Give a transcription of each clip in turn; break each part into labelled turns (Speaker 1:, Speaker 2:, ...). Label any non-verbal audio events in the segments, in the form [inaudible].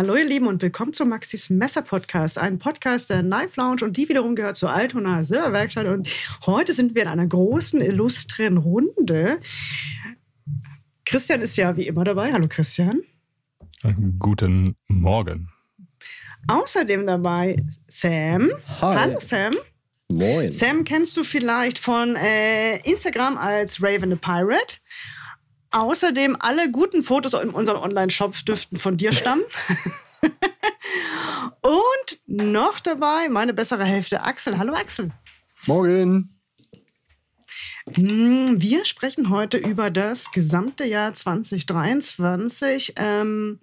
Speaker 1: Hallo ihr Lieben und willkommen zum Maxis Messer Podcast, ein Podcast der Knife Lounge und die wiederum gehört zur Altona Silberwerkstatt und heute sind wir in einer großen, illustren Runde. Christian ist ja wie immer dabei. Hallo Christian.
Speaker 2: Guten Morgen.
Speaker 1: Außerdem dabei Sam.
Speaker 3: Hi.
Speaker 1: Hallo Sam.
Speaker 3: Moin.
Speaker 1: Sam kennst du vielleicht von äh, Instagram als Raven the Pirate. Außerdem alle guten Fotos in unserem Online-Shop dürften von dir stammen. [laughs] Und noch dabei meine bessere Hälfte Axel. Hallo Axel.
Speaker 4: Morgen.
Speaker 1: Hm, Wir sprechen heute über das gesamte Jahr 2023 ähm,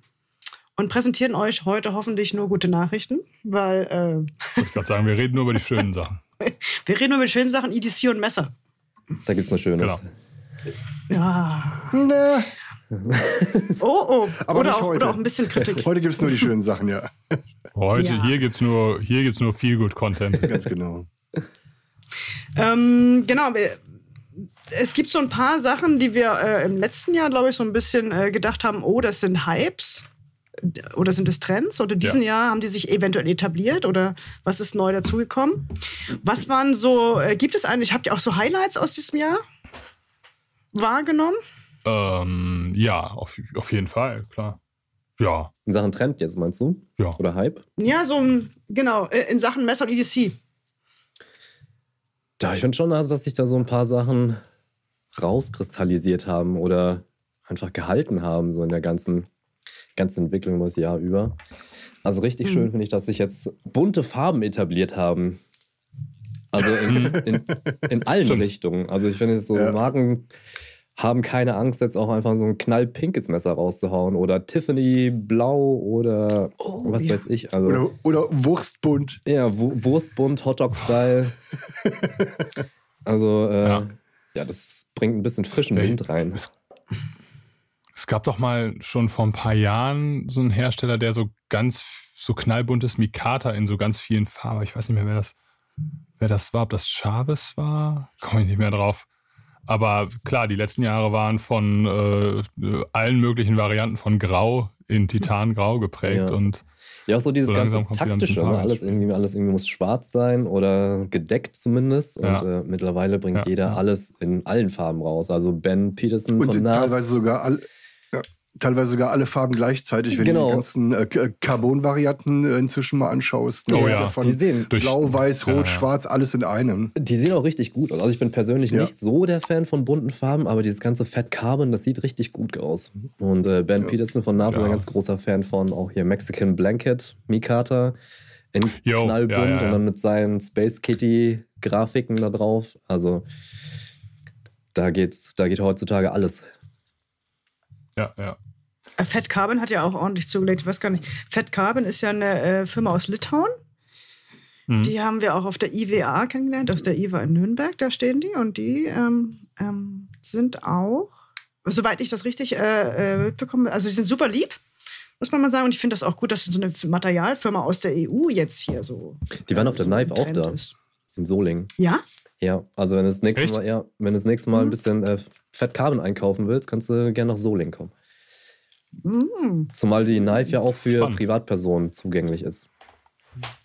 Speaker 1: und präsentieren euch heute hoffentlich nur gute Nachrichten, weil
Speaker 2: Ich wollte gerade sagen, wir reden nur über die schönen Sachen.
Speaker 1: äh, [laughs] wir reden nur mit schönen Sachen, EDC und Messer.
Speaker 3: Da gibt's noch Schönes.
Speaker 2: Genau.
Speaker 1: Ja.
Speaker 4: Na,
Speaker 1: Oh, oh.
Speaker 4: Aber
Speaker 1: oder,
Speaker 4: nicht
Speaker 1: auch,
Speaker 4: heute.
Speaker 1: oder auch ein bisschen Kritik.
Speaker 4: heute gibt es nur die schönen Sachen, ja.
Speaker 2: Heute,
Speaker 1: Ja.
Speaker 2: hier gibt es nur, hier gibt's nur viel gut Content.
Speaker 4: Ganz genau.
Speaker 1: Ähm, genau, es gibt so ein paar Sachen, die wir äh, im letzten Jahr, glaube ich, so ein bisschen äh, gedacht haben, oh, das sind Hypes oder sind es Trends? Oder diesen
Speaker 2: Ja.
Speaker 1: Jahr haben die sich eventuell etabliert oder was ist neu dazugekommen? Was waren so, äh, gibt es eigentlich, habt ihr auch so Highlights aus diesem Jahr wahrgenommen?
Speaker 2: ähm, ja, auf, auf jeden Fall, klar. Ja,
Speaker 3: In Sachen Trend jetzt, meinst du?
Speaker 2: ja.
Speaker 3: Oder Hype?
Speaker 1: Ja, so ein- genau, äh, in Sachen Messer und EDC.
Speaker 3: Ja, ich finde schon, also, dass sich da so ein paar Sachen rauskristallisiert haben oder einfach gehalten haben, so in der ganzen, ganzen Entwicklung über das Jahr über. Also richtig schön finde ich, dass sich jetzt bunte Farben etabliert haben. Also in, in, in allen
Speaker 2: Stimmt.
Speaker 3: Richtungen. Also ich finde, jetzt so
Speaker 4: Ja.
Speaker 3: Marken haben keine Angst, jetzt auch einfach so ein knallpinkes Messer rauszuhauen oder Tiffany blau oder
Speaker 1: Oh,
Speaker 3: was
Speaker 1: ja.
Speaker 3: weiß ich. Also
Speaker 4: Oder, oder Wurstbunt.
Speaker 3: ja, Wu- Wurstbund, Hotdog-Style. [laughs] also, äh, ja.
Speaker 2: Ja.
Speaker 3: das bringt ein bisschen frischen Wind rein.
Speaker 2: Es, es gab doch mal schon vor ein paar Jahren so einen Hersteller, der so ganz so knallbuntes Mikata in so ganz vielen Farben. Ich weiß nicht mehr, wer das, wer das war, ob das Chavez war. Komme ich nicht mehr drauf. Aber klar, die letzten Jahre waren von äh, allen möglichen Varianten von Grau in Titangrau geprägt
Speaker 3: Ja.
Speaker 2: und
Speaker 3: Ja, auch so dieses
Speaker 2: So
Speaker 3: ganze taktische. Ne? Alles, irgendwie, alles irgendwie muss schwarz sein oder gedeckt zumindest.
Speaker 2: Ja.
Speaker 3: Und äh, mittlerweile bringt
Speaker 2: Ja,
Speaker 3: jeder
Speaker 2: ja.
Speaker 3: alles in allen Farben raus. Also Ben Peterson
Speaker 4: Und
Speaker 3: von NAS.
Speaker 4: teilweise sogar alle. Ja, teilweise sogar alle Farben gleichzeitig, wenn
Speaker 3: Genau.
Speaker 4: du die ganzen äh, K- Carbon-Varianten äh, inzwischen mal anschaust.
Speaker 2: Oh
Speaker 4: Das ist
Speaker 2: ja.
Speaker 4: von
Speaker 3: Die sehen
Speaker 4: Blau, Weiß,
Speaker 2: Ja,
Speaker 4: Rot,
Speaker 2: ja.
Speaker 4: Schwarz, alles in einem.
Speaker 3: Die sehen auch richtig gut aus. Also ich bin persönlich
Speaker 4: Ja.
Speaker 3: nicht so der Fan von bunten Farben, aber dieses ganze Fat Carbon, das sieht richtig gut aus. Und äh, Ben
Speaker 4: Ja.
Speaker 3: Peterson von NAS ist
Speaker 2: Ja.
Speaker 3: ein ganz großer Fan von auch hier Mexican Blanket, Mikata in
Speaker 2: Jo,
Speaker 3: knallbunt
Speaker 2: ja, ja, ja.
Speaker 3: und dann mit seinen Space Kitty Grafiken da drauf. Also da geht's, da geht heutzutage alles.
Speaker 2: Ja, ja.
Speaker 1: Fat Carbon hat ja auch ordentlich zugelegt. Ich weiß gar nicht. Fat Carbon ist ja eine äh, Firma aus Litauen.
Speaker 2: Mhm.
Speaker 1: Die haben wir auch auf der IWA kennengelernt, auf der IWA in Nürnberg, da stehen die. Und die ähm, ähm, sind auch, soweit ich das richtig äh, äh, mitbekomme, also die sind super lieb, muss man mal sagen. Und ich finde das auch gut, dass so eine Materialfirma aus der EU jetzt hier so.
Speaker 3: Die waren auf der
Speaker 1: so
Speaker 3: Knife auch da.
Speaker 1: Ist.
Speaker 3: In Solingen.
Speaker 1: Ja?
Speaker 3: Ja, also wenn du das nächste
Speaker 2: Echt?
Speaker 3: Mal, ja, wenn du das nächste Mal ein bisschen äh, Fat Carbon einkaufen willst, kannst du gerne nach Solingen kommen.
Speaker 1: Mm,
Speaker 3: Zumal die Knife ja auch für
Speaker 2: Spannend.
Speaker 3: Privatpersonen zugänglich ist.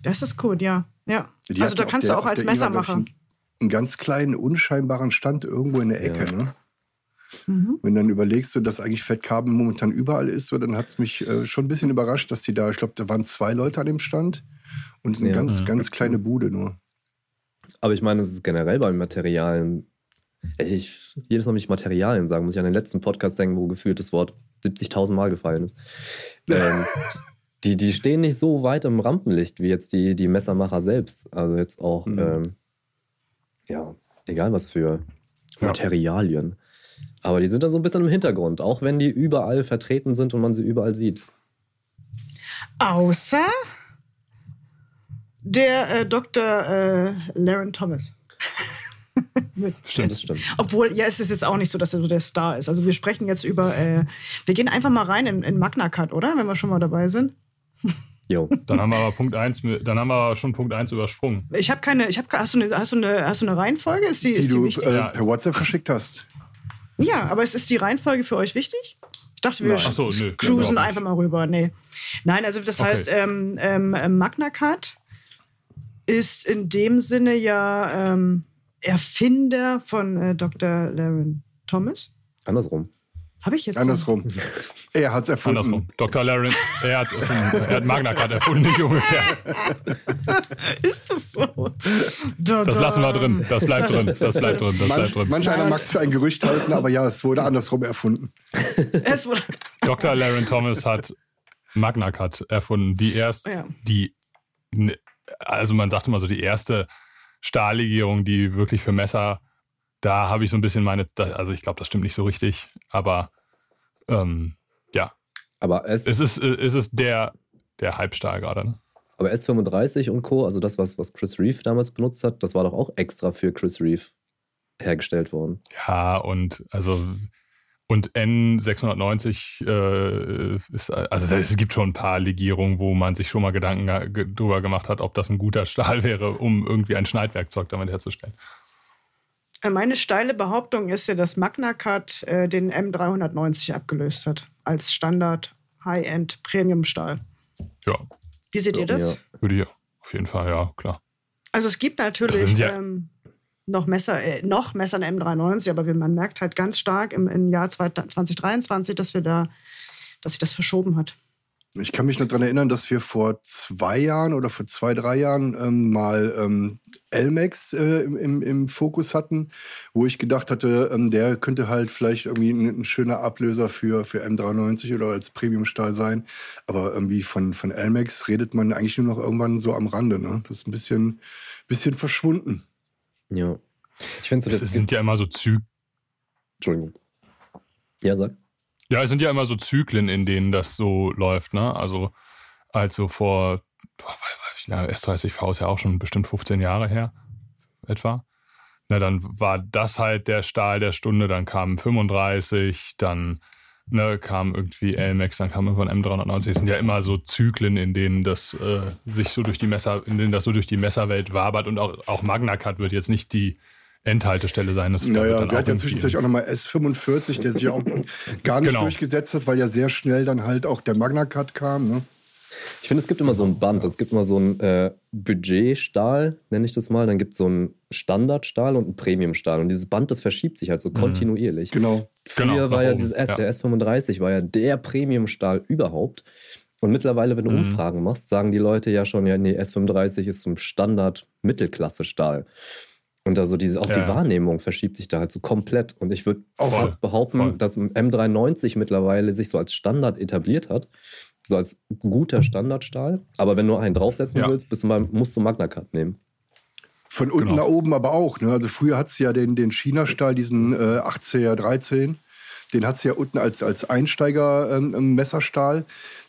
Speaker 1: das ist gut, ja. ja.
Speaker 4: Die
Speaker 1: Also da kannst
Speaker 4: der-
Speaker 1: du auch als Messermacher.
Speaker 4: Einen, einen ganz kleinen, unscheinbaren Stand irgendwo in der Ecke.
Speaker 3: Ja.
Speaker 4: Ne?
Speaker 1: Mhm.
Speaker 4: Wenn dann überlegst du, dass eigentlich Fat Carbon momentan überall ist, so, dann hat es mich äh, schon ein bisschen überrascht, dass die da, ich glaube, da waren zwei Leute an dem Stand und eine
Speaker 3: Ja.
Speaker 4: ganz, ganz kleine Bude nur.
Speaker 3: Aber ich meine, es ist generell bei Materialien. Ich, jedes Mal, wenn ich Materialien sagen, muss ich an den letzten Podcast denken, wo gefühlt das Wort 70.000 Mal gefallen ist. [laughs] ähm, die, die stehen nicht so weit im Rampenlicht wie jetzt die, die Messermacher selbst. Also jetzt auch,
Speaker 4: Mhm.
Speaker 3: ähm, ja, egal was für
Speaker 2: Ja.
Speaker 3: Materialien. Aber die sind da so ein bisschen im Hintergrund, auch wenn die überall vertreten sind und man sie überall sieht.
Speaker 1: Außer der äh, Dr. Äh, Laren Thomas. [laughs] [laughs]
Speaker 2: Stimmt.
Speaker 3: Das stimmt.
Speaker 1: Obwohl, ja, es ist jetzt auch nicht so, dass er so der Star ist. Also wir sprechen jetzt über, äh, wir gehen einfach mal rein in, in Magna Cut, oder? Wenn wir schon mal dabei sind.
Speaker 3: Jo. [laughs]
Speaker 2: Dann haben wir aber Punkt 1, dann haben wir schon Punkt 1 übersprungen.
Speaker 1: Ich habe keine, ich habe, hast du eine, hast du eine, hast du eine Reihenfolge? Ist die,
Speaker 4: Die
Speaker 1: ist die
Speaker 4: du
Speaker 1: wichtig?
Speaker 4: äh,
Speaker 2: Ja.
Speaker 4: per WhatsApp verschickt hast.
Speaker 1: Ja, aber es ist die Reihenfolge für euch wichtig? Ich dachte, wir
Speaker 2: so, nö,
Speaker 1: cruisen einfach mal rüber. Nee. Nein, also das
Speaker 2: Okay.
Speaker 1: heißt, ähm, ähm, Magna Cut ist in dem Sinne ja ähm, Erfinder von äh, Dr. Laren Thomas.
Speaker 3: Andersrum.
Speaker 1: Habe ich jetzt.
Speaker 4: Andersrum. er hat's erfunden.
Speaker 2: Andersrum. Dr. Laren, er, hat's erfunden. er hat Magna Carta erfunden, nicht umgekehrt. [laughs]
Speaker 1: Ist das so?
Speaker 2: Das lassen wir drin. Das bleibt drin. Das bleibt drin. Das
Speaker 4: Manch,
Speaker 2: bleibt drin.
Speaker 4: manch einer mag es für ein Gerücht halten, aber ja, es wurde andersrum erfunden.
Speaker 1: Es wurde, [laughs]
Speaker 2: Dr. Laren Thomas hat Magna Cut erfunden. Die erst,
Speaker 1: Ja.
Speaker 2: die, ne, also man sagt immer so, die erste Stahllegierung, die wirklich für Messer, da habe ich so ein bisschen meine, also ich glaube, das stimmt nicht so richtig, aber ähm, ja,
Speaker 3: Aber, S,
Speaker 2: es ist, äh, es ist der, der Halbstahl gerade. Ne?
Speaker 3: aber S35 und Co., also das, was, was Chris Reeve damals benutzt hat, das war doch auch extra für Chris Reeve hergestellt worden.
Speaker 2: Ja, und also und N690 äh, ist, also es gibt schon ein paar Legierungen, wo man sich schon mal Gedanken drüber gemacht hat, ob das ein guter Stahl [laughs] wäre, um irgendwie ein Schneidwerkzeug damit herzustellen.
Speaker 1: Meine steile Behauptung ist ja, dass Magna Cut äh, den M390 abgelöst hat. Als Standard High-End Premium-Stahl.
Speaker 2: Ja,
Speaker 1: Wie seht ihr das?
Speaker 3: Ja.
Speaker 2: würde ich auf jeden Fall, ja, klar.
Speaker 1: Also es gibt
Speaker 2: Das
Speaker 1: natürlich
Speaker 2: sind ja-
Speaker 1: ähm, noch Messer, äh, noch Messer in M390, aber man merkt halt ganz stark im, im Jahr 2023, dass wir da, dass sich das verschoben hat.
Speaker 4: Ich kann mich noch daran erinnern, dass wir vor zwei Jahren oder vor zwei, drei Jahren ähm, mal ähm, Elmex äh, im, im, im Fokus hatten, wo ich gedacht hatte, ähm, der könnte halt vielleicht irgendwie ein, ein schöner Ablöser für, für M93 oder als Premiumstahl sein. Aber irgendwie von, von Elmex redet man eigentlich nur noch irgendwann so am Rande. Ne? Das ist ein bisschen, bisschen verschwunden.
Speaker 3: Ja. Ich finde so,
Speaker 2: Es
Speaker 3: das
Speaker 2: sind ja immer so Zyklen.
Speaker 3: Entschuldigung. Ja, sag.
Speaker 2: Ja, es sind ja immer so Zyklen, in denen das so läuft, ne? Also, also vor, boah, lange, S30V ist ja auch schon bestimmt 15 Jahre her, etwa. Na, dann war das halt der Stahl der Stunde, dann kam 35, dann ne, kam irgendwie LMAX, dann kam irgendwann M390. Es sind ja immer so Zyklen, in denen das äh, sich so durch die Messer, in denen das so durch die Messerwelt wabert und auch, auch Magna Cut wird jetzt nicht die Endhaltestelle sein. Das wird
Speaker 4: Naja, wir hatten ja zwischenzeitlich auch nochmal S45, der sich ja auch gar nicht
Speaker 2: Genau.
Speaker 4: durchgesetzt hat, weil ja sehr schnell dann halt auch der Magna Cut kam. Ne?
Speaker 3: Ich finde, es gibt immer so ein Band. Es gibt immer so ein äh, Budgetstahl, nenne ich das mal. Dann gibt es so einen Standardstahl und einen Premiumstahl. Und dieses Band, das verschiebt sich halt so kontinuierlich.
Speaker 4: Genau.
Speaker 3: Früher
Speaker 2: Genau,
Speaker 3: war ja dieses S,
Speaker 2: ja.
Speaker 3: der S35 war ja der Premiumstahl überhaupt. Und mittlerweile, wenn du
Speaker 2: Mhm.
Speaker 3: Umfragen machst, sagen die Leute ja schon, ja, nee, S35 ist zum Standard Mittelklasse-Stahl. Und also diese, auch
Speaker 2: Ja,
Speaker 3: die. Wahrnehmung verschiebt sich da halt so komplett. Und ich würde fast behaupten,
Speaker 2: voll.
Speaker 3: dass M390 mittlerweile sich so als Standard etabliert hat. So als guter Standardstahl. Aber wenn du einen draufsetzen
Speaker 2: Ja.
Speaker 3: willst, bist du mal, musst du Magna Cut nehmen.
Speaker 4: Von unten
Speaker 2: Genau.
Speaker 4: nach oben aber auch. Ne? Also früher hat es ja den, den China-Stahl, diesen äh, 80er 13. Den hat es ja unten als, als Einsteiger-Messerstahl.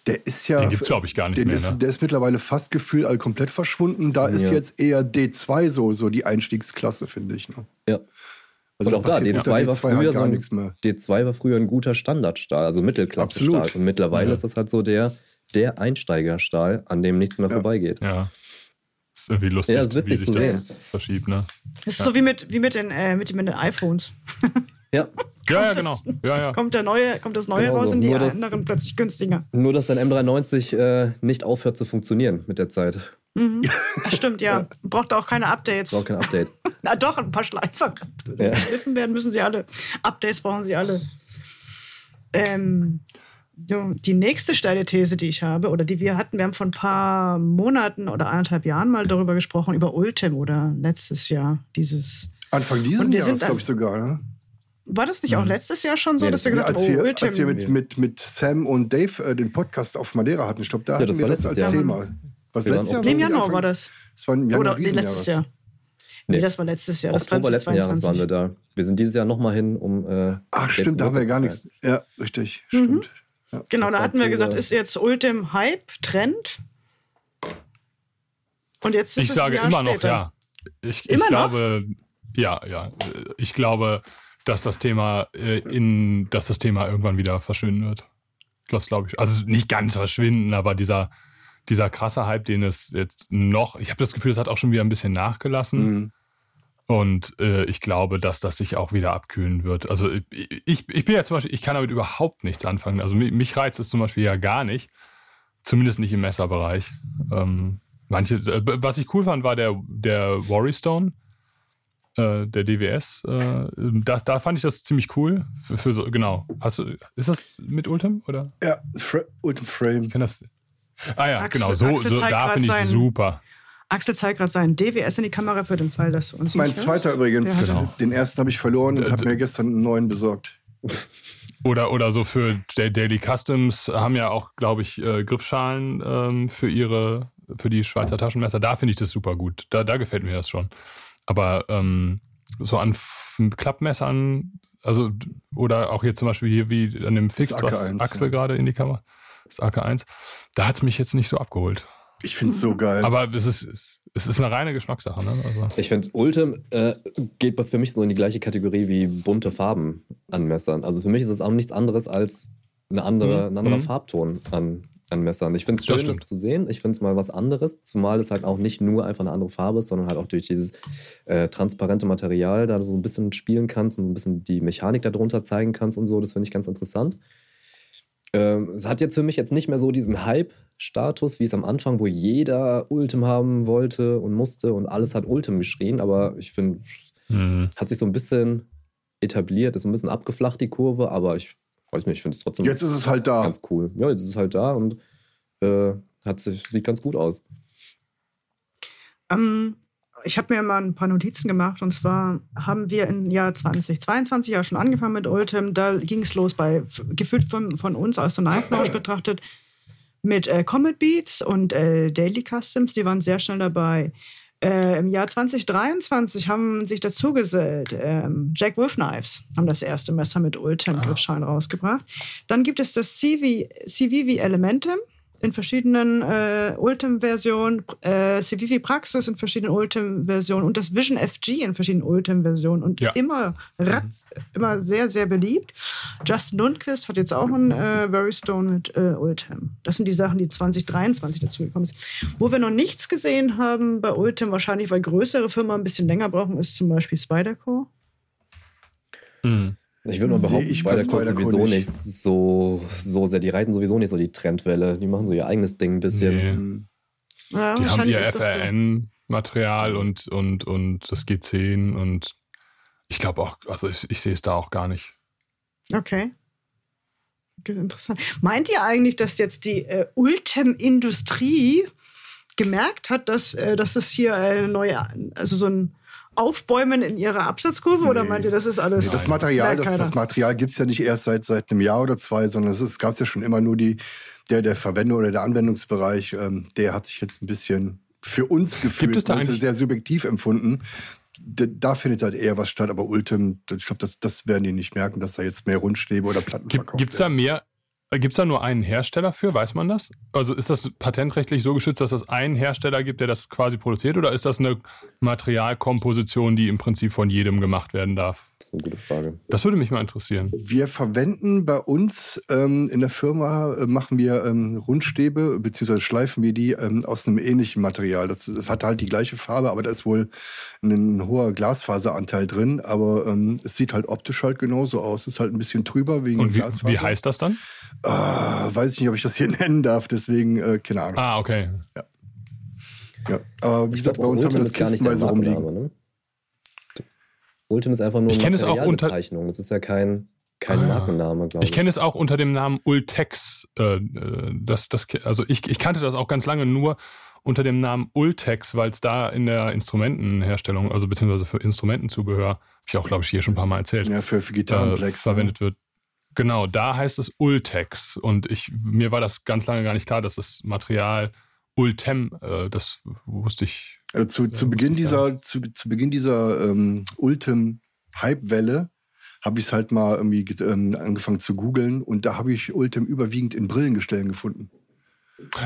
Speaker 4: der ist ja.
Speaker 2: Den gibt's, glaub ich, gar nicht
Speaker 4: den
Speaker 2: mehr,
Speaker 4: Ist,
Speaker 2: ne?
Speaker 4: Der ist mittlerweile fast gefühlt all komplett verschwunden. Da ist
Speaker 3: Ja.
Speaker 4: jetzt eher D2 so, so die Einstiegsklasse, finde ich. Ne?
Speaker 3: Ja.
Speaker 4: Also
Speaker 3: und auch da,
Speaker 4: passiert
Speaker 3: D2
Speaker 4: unter
Speaker 3: war,
Speaker 4: D2 halt
Speaker 3: früher so ein,
Speaker 4: nichts mehr.
Speaker 3: D2 war früher ein guter Standardstahl, also Mittelklasse-Stahl. Und mittlerweile
Speaker 2: Ja.
Speaker 3: ist das halt so der, der Einsteigerstahl, an dem nichts mehr
Speaker 4: Ja.
Speaker 3: vorbeigeht.
Speaker 2: Ja. ist irgendwie lustig,
Speaker 3: Ja, ist witzig
Speaker 2: wie sich
Speaker 3: zu
Speaker 2: das
Speaker 3: sehen.
Speaker 2: verschiebt, ne?
Speaker 1: Das ist so wie mit, wie mit, den, äh, mit, mit den iPhones.
Speaker 3: Ja, [laughs]
Speaker 2: Ja, ja,
Speaker 1: das-
Speaker 2: genau. Ja, ja.
Speaker 1: Kommt, der neue, kommt das neue
Speaker 3: Genau
Speaker 1: raus
Speaker 3: so.
Speaker 1: und die
Speaker 3: Nur das-
Speaker 1: anderen plötzlich günstiger.
Speaker 3: nur dass dein M390 äh, nicht aufhört zu funktionieren mit der Zeit. [laughs]
Speaker 1: Das stimmt, ja. Braucht auch keine Updates.
Speaker 3: Braucht kein Update. [laughs]
Speaker 1: Na doch, ein paar Schleifer.
Speaker 3: Ja.
Speaker 1: Geschliffen werden müssen sie alle. Updates brauchen sie alle. Ähm, so, die nächste steile These, die ich habe, oder die wir hatten, wir haben vor ein paar Monaten oder anderthalb Jahren mal darüber gesprochen, über Ultim oder letztes Jahr, dieses.
Speaker 4: Anfang dieses
Speaker 1: Und wir
Speaker 4: Jahres, glaube ich sogar. Ne?
Speaker 1: War das nicht auch letztes Jahr schon so,
Speaker 3: Nee,
Speaker 1: dass wir gesagt
Speaker 4: als,
Speaker 1: haben,
Speaker 4: wir,
Speaker 1: oh, Ultim.
Speaker 4: als wir mit, mit, mit Sam und Dave äh, den Podcast auf Madeira hatten, ich glaube, da
Speaker 3: Ja,
Speaker 4: hatten
Speaker 3: das
Speaker 4: wir
Speaker 3: war
Speaker 4: das als
Speaker 3: Jahr.
Speaker 4: Thema. Was letztes Jahr?
Speaker 1: nee, im
Speaker 4: War
Speaker 1: Januar
Speaker 4: Anfang-
Speaker 1: war das.
Speaker 4: Das war im Januar
Speaker 1: Oder letztes. Jahr. Nee,
Speaker 3: Nee.
Speaker 1: das war letztes Jahr. Das
Speaker 3: Oktober letzten Jahres waren wir
Speaker 1: 2022.
Speaker 3: da. Wir sind dieses Jahr nochmal hin, um. Äh,
Speaker 4: Ach, stimmt, da haben wir gar nichts. Ja, richtig,
Speaker 1: Mhm.
Speaker 4: stimmt. Ja.
Speaker 1: Genau,
Speaker 3: Das
Speaker 1: da
Speaker 3: war
Speaker 1: hatten wir gesagt, ist jetzt Ultim Hype, Trend. Und jetzt ist
Speaker 2: Ich
Speaker 1: es
Speaker 2: sage
Speaker 1: ein Jahr
Speaker 2: immer noch
Speaker 1: später.
Speaker 2: ja. Ich,
Speaker 1: Immer
Speaker 2: ich
Speaker 1: noch?
Speaker 2: glaube, ja, ja. Ich glaube, dass das Thema äh, in, dass das Thema irgendwann wieder verschwinden wird. Das glaube ich. Also nicht ganz verschwinden, aber dieser, dieser krasse Hype, den es jetzt noch, ich habe das Gefühl, es hat auch schon wieder ein bisschen nachgelassen.
Speaker 4: Mhm.
Speaker 2: Und äh, ich glaube, dass das sich auch wieder abkühlen wird. Also ich, ich bin ja zum Beispiel, ich kann damit überhaupt nichts anfangen. Also mich, mich reizt es zum Beispiel ja gar nicht. Zumindest nicht im Messerbereich. Ähm, manche, äh, was ich cool fand, war der, der Worry Stone, äh, der DWS. Äh, da, da fand ich das ziemlich cool. Für, für so, genau. Hast du, ist das mit Ultim oder?
Speaker 4: Ja, Ultim Frame.
Speaker 2: Ich kenn das. Ah ja,
Speaker 1: Axel-
Speaker 2: genau. So,
Speaker 1: Axel
Speaker 2: so
Speaker 1: zeigt
Speaker 2: da finde ich
Speaker 1: sein-
Speaker 2: super.
Speaker 1: Axel zeigt gerade seinen DWS in die Kamera für den Fall, dass du uns
Speaker 4: Mein
Speaker 1: nicht
Speaker 4: zweiter
Speaker 1: hörst.
Speaker 4: übrigens.
Speaker 2: Genau.
Speaker 4: Den ersten habe ich verloren und
Speaker 2: Äh,
Speaker 4: habe mir gestern einen neuen besorgt.
Speaker 2: Oder, oder so für Da- Daily Customs haben ja auch, glaube ich, äh, Griffschalen ähm, für ihre, für die Schweizer Taschenmesser. Da finde ich das super gut. Da, da gefällt mir das schon. Aber ähm, so an F Klappmessern, also oder auch hier zum Beispiel hier wie an dem Fix, was
Speaker 4: AK1,
Speaker 2: Axel
Speaker 4: ja.
Speaker 2: gerade in die Kamera, das AK1, da hat es mich jetzt nicht so abgeholt.
Speaker 4: Ich finde es so geil.
Speaker 2: Aber es ist, es ist eine reine Geschmackssache, ne? Also,
Speaker 3: Ich finde, Ultim äh, geht für mich so in die gleiche Kategorie wie bunte Farben an Messern. Also für mich ist es auch nichts anderes als eine andere, ein anderer
Speaker 2: Mhm.
Speaker 3: Farbton an, an Messern. Ich finde es
Speaker 2: Das
Speaker 3: schön, das,
Speaker 2: stimmt.
Speaker 3: zu sehen. Ich finde es mal was anderes, zumal es halt auch nicht nur einfach eine andere Farbe ist, sondern halt auch durch dieses äh, transparente Material da so ein bisschen spielen kannst und ein bisschen die Mechanik darunter zeigen kannst und so. Das finde ich ganz interessant. Ähm, es hat jetzt für mich jetzt nicht mehr so diesen Hype-Status, wie es am Anfang, wo jeder Ultim haben wollte und musste und alles hat Ultim geschrien, aber ich finde,
Speaker 2: mh.
Speaker 3: hat sich so ein bisschen etabliert, ist ein bisschen abgeflacht, die Kurve, aber ich weiß nicht, ich finde es trotzdem
Speaker 4: Jetzt ist es halt da.
Speaker 3: ganz cool. Ja, jetzt ist es halt da und äh, hat sich, sieht ganz gut aus.
Speaker 1: Ähm, ich habe mir mal ein paar Notizen gemacht und zwar haben wir im Jahr 2022 ja schon angefangen mit Ultim. Da ging es los bei, gefühlt von, von uns aus der Knife Lounge [clears throat] betrachtet, mit äh, Comet Beats und äh, Daily Customs. Die waren sehr schnell dabei. Äh, Im Jahr 2023 haben sich dazu gesellt ähm, Jack Wolf Knives, haben das erste Messer mit Ultim-Griffschalen rausgebracht. Dann gibt es das CV, CVV Elementum in verschiedenen äh, Ultim-Versionen, äh, CVV Praxis in verschiedenen Ultim-Versionen und das Vision FG in verschiedenen Ultim-Versionen und
Speaker 2: Ja.
Speaker 1: immer, ratz, immer sehr, sehr beliebt. Justin Lundquist hat jetzt auch ein äh, Very Stone mit äh, Ultim. Das sind die Sachen, die 2023 dazugekommen sind. Wo wir noch nichts gesehen haben bei Ultim, wahrscheinlich weil größere Firmen ein bisschen länger brauchen, ist zum Beispiel Spyderco.
Speaker 2: Mh.
Speaker 3: Ich würde mal behaupten,
Speaker 4: ich
Speaker 3: der Kurs
Speaker 4: Spyderco
Speaker 3: sowieso
Speaker 4: nicht.
Speaker 3: nicht so, so sehr. Die reiten sowieso nicht so die Trendwelle. Die machen so ihr eigenes Ding ein bisschen.
Speaker 2: Nee.
Speaker 4: Hm.
Speaker 1: Ja,
Speaker 2: Die haben ihr
Speaker 1: ist das so.
Speaker 2: FRN-Material und, und, und das G10 und ich glaube auch, also ich, ich sehe es da auch gar nicht.
Speaker 1: Okay. Okay, Interessant. Meint ihr eigentlich, dass jetzt die äh, Ultem-Industrie gemerkt hat, dass, äh, dass es hier eine neue, also so ein Aufbäumen in ihrer Absatzkurve? Oder
Speaker 4: Nee.
Speaker 1: meint ihr, das ist alles?
Speaker 4: Nee, das Material, das, das Material gibt es ja nicht erst seit, seit einem Jahr oder zwei, sondern es gab es ja schon immer nur die, der, der Verwender oder der Anwendungsbereich, ähm, der hat sich jetzt ein bisschen für uns gefühlt,
Speaker 2: es da
Speaker 4: das ist
Speaker 2: eigentlich-
Speaker 4: sehr subjektiv empfunden. Da, da findet halt eher was statt, aber Ultim, ich glaube, das, das werden die nicht merken, dass da jetzt mehr Rundstäbe oder Platten verkauft
Speaker 2: Gibt es da mehr? Gibt es da nur einen Hersteller für? Weiß man das? Also ist das patentrechtlich so geschützt, dass es einen Hersteller gibt, der das quasi produziert? Oder ist das eine Materialkomposition, die im Prinzip von jedem gemacht werden darf?
Speaker 3: Das ist eine gute Frage.
Speaker 2: Das würde mich mal interessieren.
Speaker 4: Wir verwenden bei uns ähm, in der Firma, äh, machen wir ähm, Rundstäbe, beziehungsweise schleifen wir die ähm, aus einem ähnlichen Material. Das, das hat halt die gleiche Farbe, aber da ist wohl ein hoher Glasfaseranteil drin. Aber ähm, es sieht halt optisch halt genauso aus. Ist halt ein bisschen trüber wegen
Speaker 2: Und wie,
Speaker 4: Glasfaser.
Speaker 2: wie heißt das dann?
Speaker 4: Ah, weiß ich nicht, ob ich das hier [laughs] nennen darf, deswegen äh, keine Ahnung.
Speaker 2: Ah, okay.
Speaker 4: Ja. Aber wie
Speaker 3: Ich
Speaker 4: gesagt, bei uns haben wir das
Speaker 3: nicht der
Speaker 4: kistenweise rumliegen.
Speaker 3: Ne? Ultim ist einfach nur
Speaker 2: Ich
Speaker 3: eine
Speaker 2: kenn es auch unter-
Speaker 3: Materialbezeichnung. Das ist ja kein, kein
Speaker 2: Ah.
Speaker 3: Markenname, glaube ich.
Speaker 2: Ich kenne es auch unter dem Namen Ultex. Äh, äh, das, das, also ich, ich kannte das auch ganz lange nur unter dem Namen Ultex, weil es da in der Instrumentenherstellung, also beziehungsweise für Instrumentenzubehör, habe ich auch, glaube ich, hier schon ein paar Mal erzählt,
Speaker 4: Ja, für, für
Speaker 2: äh,
Speaker 4: Gitarrenplex.
Speaker 2: verwendet wird. Genau, da heißt es Ultex. Und ich, mir war das ganz lange gar nicht klar, dass das Material Ultem, äh, das wusste ich.
Speaker 4: Also zu, zu Beginn
Speaker 2: ich
Speaker 4: dieser, zu, zu Beginn dieser ähm, Ultim-Hype-Welle habe ich es halt mal irgendwie ähm, angefangen zu googeln und da habe ich Ultim überwiegend in Brillengestellen gefunden.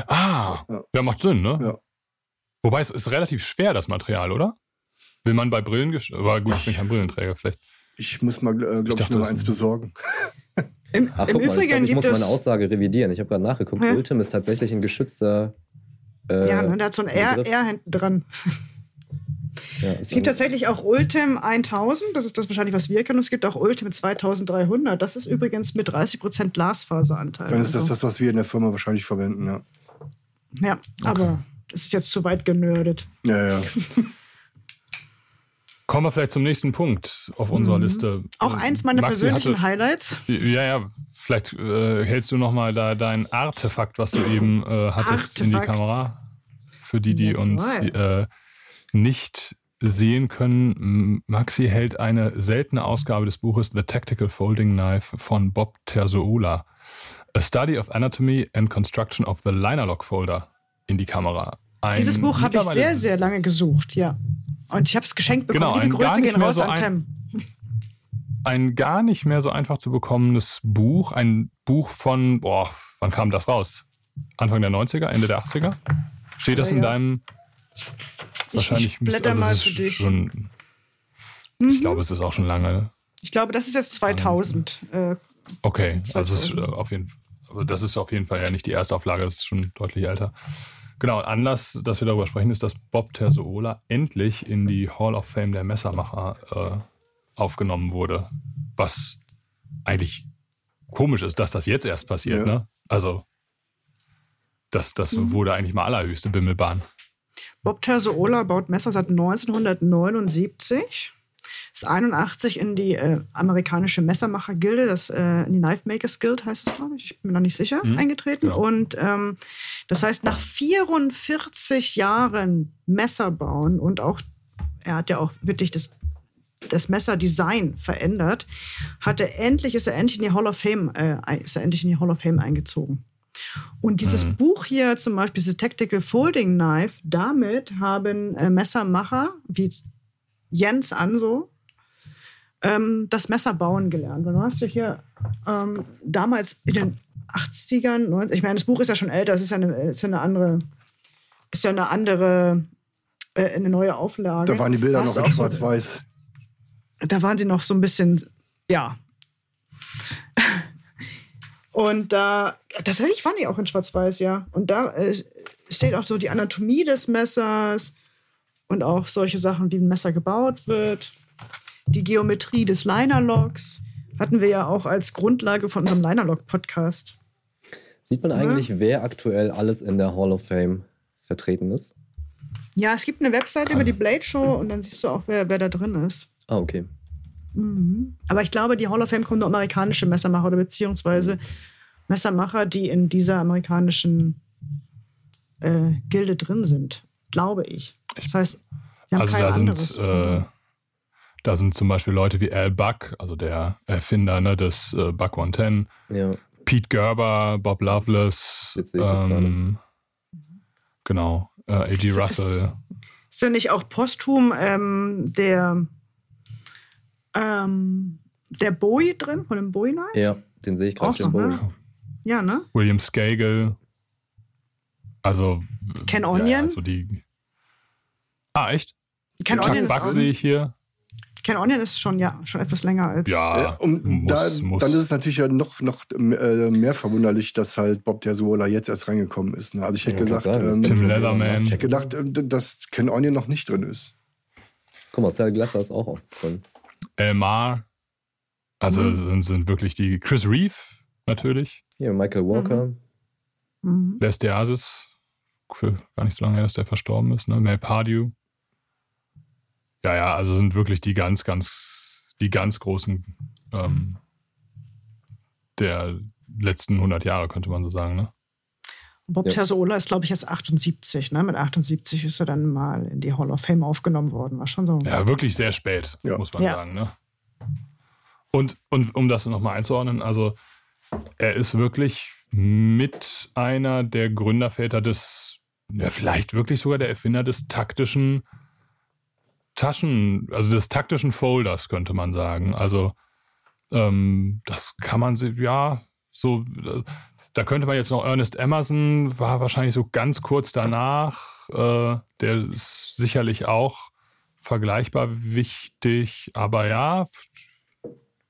Speaker 2: Ah,
Speaker 4: Ja.
Speaker 2: ja, macht Sinn, ne?
Speaker 4: Ja.
Speaker 2: Wobei es ist relativ schwer, das Material, oder? Will man bei Brillen, aber gut, ich bin kein Brillenträger, vielleicht.
Speaker 4: Ich muss mal, äh, glaube ich, mal
Speaker 2: das-
Speaker 4: eins besorgen.
Speaker 1: Im,
Speaker 3: Ach,
Speaker 1: im
Speaker 3: guck mal, ich,
Speaker 1: Übrigen
Speaker 3: glaub, ich
Speaker 1: gibt
Speaker 3: muss meine Aussage revidieren. Ich habe gerade nachgeguckt.
Speaker 1: Ja.
Speaker 3: Ultim ist tatsächlich ein geschützter. Äh,
Speaker 1: ja, ne, der hat so ein R. R hinten dran. [laughs]
Speaker 3: Ja,
Speaker 1: Es gibt tatsächlich auch Ultim 1000, das ist das wahrscheinlich, was wir kennen. Es gibt auch Ultim 2300. Das ist übrigens mit 30% Glasfaseranteil.
Speaker 4: Dann ist das
Speaker 1: Also,
Speaker 4: das, was wir in der Firma wahrscheinlich verwenden, ja.
Speaker 1: Ja, aber das ist jetzt zu weit genördet.
Speaker 4: Ja, ja. [laughs]
Speaker 2: Kommen wir vielleicht zum nächsten Punkt auf unserer Liste.
Speaker 1: Mhm. Auch eins meiner
Speaker 2: Maxi
Speaker 1: persönlichen
Speaker 2: hatte-
Speaker 1: Highlights.
Speaker 2: Ja, ja, vielleicht äh, hältst du noch mal da dein Artefakt, was du eben äh, hattest, in die
Speaker 1: Artefakt.
Speaker 2: Kamera. Für die, die uns
Speaker 1: Jawohl.
Speaker 2: äh, nicht sehen können. Maxi hält eine seltene Ausgabe des Buches The Tactical Folding Knife von Bob Terzoola. A Study of Anatomy and Construction of the Liner Lock Folder in die Kamera. Ein
Speaker 1: Dieses Buch habe ich sehr, sehr lange gesucht, ja. Und ich habe es geschenkt bekommen.
Speaker 2: Genau,
Speaker 1: Liebe Grüße gehen raus
Speaker 2: so
Speaker 1: an
Speaker 2: ein-
Speaker 1: Tem.
Speaker 2: ein gar nicht mehr so einfach zu bekommenes Buch. Ein Buch von, boah, wann kam das raus? Anfang der 90er, Ende der 80er? Steht das
Speaker 1: Ja,
Speaker 2: in deinem
Speaker 1: Ich,
Speaker 2: wahrscheinlich
Speaker 1: ich blätter
Speaker 2: also
Speaker 1: mal für dich.
Speaker 2: Schon,
Speaker 1: Mhm.
Speaker 2: Ich glaube, es ist auch schon lange.
Speaker 1: Ich glaube, das ist jetzt 2000. Äh,
Speaker 2: Okay, also es ist äh,
Speaker 1: 2000.
Speaker 2: auf jeden also das ist auf jeden Fall ja nicht die erste Auflage, das ist schon deutlich älter. Genau, Anlass, dass wir darüber sprechen, ist, dass Bob Terzoola endlich in die Hall of Fame der Messermacher äh, aufgenommen wurde. Was eigentlich komisch ist, dass das jetzt erst passiert,
Speaker 4: Ja.
Speaker 2: ne? Also, das, das
Speaker 1: Mhm.
Speaker 2: wurde eigentlich mal allerhöchste Bimmelbahn.
Speaker 1: Bob Terzoola baut Messer seit 1979. Ist 81 in die äh, amerikanische Messermacher-Gilde, das äh, in die Knife Makers Guild heißt es, glaube ich. Ich bin mir noch nicht sicher,
Speaker 2: Mhm,
Speaker 1: eingetreten.
Speaker 2: genau.
Speaker 1: Und ähm, das heißt, nach 44 Jahren Messer bauen und auch, er hat ja auch wirklich das, das Messerdesign verändert, hat er endlich, ist er endlich in die Hall of Fame, äh, ist er endlich in die Hall of Fame eingezogen. Und dieses
Speaker 2: Mhm.
Speaker 1: Buch hier, zum Beispiel diese Tactical Folding Knife, damit haben äh, Messermacher wie Jens Anso ähm, das Messer bauen gelernt. Weil du hast ja hier ähm, damals in den 80ern, 90, ich meine, das Buch ist ja schon älter, es ist ja eine, ist ja eine andere, ist ja eine andere, äh, eine neue Auflage.
Speaker 4: Da waren die Bilder noch in
Speaker 1: auch so-
Speaker 4: schwarz-weiß.
Speaker 1: da waren sie noch so ein bisschen, ja. Und da, tatsächlich waren die auch in Schwarz-Weiß, ja. Und da äh, steht auch so die Anatomie des Messers und auch solche Sachen, wie ein Messer gebaut wird. Die Geometrie des Linerlocks hatten wir ja auch als Grundlage von unserem Linerlock-Podcast.
Speaker 3: Sieht man eigentlich, wer aktuell alles in der Hall of Fame vertreten ist?
Speaker 1: Ja, es gibt eine Webseite über die Blade Show und dann siehst du auch, wer, wer da drin ist.
Speaker 3: Ah, okay.
Speaker 1: Aber ich glaube, die Hall of Fame kommen nur amerikanische Messermacher oder beziehungsweise Messermacher, die in dieser amerikanischen äh, Gilde drin sind. Glaube ich. Das heißt, wir haben
Speaker 2: Also
Speaker 1: kein
Speaker 2: da
Speaker 1: anderes.
Speaker 2: sind, äh, da sind zum Beispiel Leute wie Al Buck, also der Erfinder ne, des äh, Buck 110,
Speaker 3: Ja.
Speaker 2: Pete Gerber, Bob Loveless,
Speaker 3: Jetzt sehe ich das
Speaker 2: ähm, genau, äh, A.G.
Speaker 1: Ist-
Speaker 2: Russell.
Speaker 1: ist ja nicht auch posthum ähm, der, ähm, der Bowie drin, von dem Bowie Knife?
Speaker 3: ja, den sehe ich gerade
Speaker 1: ne? Ja, ne?
Speaker 2: William Skagel. Also.
Speaker 1: Ken Onion?
Speaker 2: Ja, also die. Ah, echt?
Speaker 1: Ken
Speaker 2: Chuck
Speaker 1: Onion, ist
Speaker 2: Buck sehe ich hier.
Speaker 1: Ken Onion ist schon, ja, schon etwas länger als.
Speaker 2: Ja,
Speaker 4: Äh, um,
Speaker 2: muss,
Speaker 4: da,
Speaker 2: muss.
Speaker 4: Dann ist es natürlich ja noch, noch äh, mehr verwunderlich, dass halt Bob Terzoola jetzt erst reingekommen ist. Ne? Also ich hätte
Speaker 3: Ja,
Speaker 4: gesagt, ähm,
Speaker 2: Tim Leatherman.
Speaker 4: ich hätte gedacht, äh, dass Ken Onion noch nicht drin ist.
Speaker 3: Guck mal, Sal Glasser ist auch drin.
Speaker 2: Elmar. Also
Speaker 1: Mhm.
Speaker 2: sind, sind wirklich die. Chris Reeve, natürlich.
Speaker 3: Hier, Michael Walker.
Speaker 1: Mhm.
Speaker 2: Les Diazis. Für gar nicht so lange her, dass der verstorben ist. Ne? Mel Pardew. Ja, ja, also sind wirklich die ganz, ganz, die ganz großen ähm, der letzten 100 Jahre, könnte man so sagen. Ne?
Speaker 1: Bob
Speaker 3: Ja.
Speaker 1: Terzoola ist, glaube ich, jetzt 78. Ne? Mit 78 ist er dann mal in die Hall of Fame aufgenommen worden. War schon so.
Speaker 2: Ja, wirklich sehr spät,
Speaker 4: Ja.
Speaker 2: muss man
Speaker 1: Ja.
Speaker 2: sagen. Ne? Und, und um das nochmal einzuordnen, also er ist wirklich mit einer der Gründerväter des, ja, vielleicht wirklich sogar der Erfinder des taktischen Taschen, also des taktischen Folders, könnte man sagen. Also ähm, das kann man sich, ja, so, da könnte man jetzt noch Ernest Emerson, war wahrscheinlich so ganz kurz danach. Äh, der ist sicherlich auch vergleichbar wichtig, aber ja,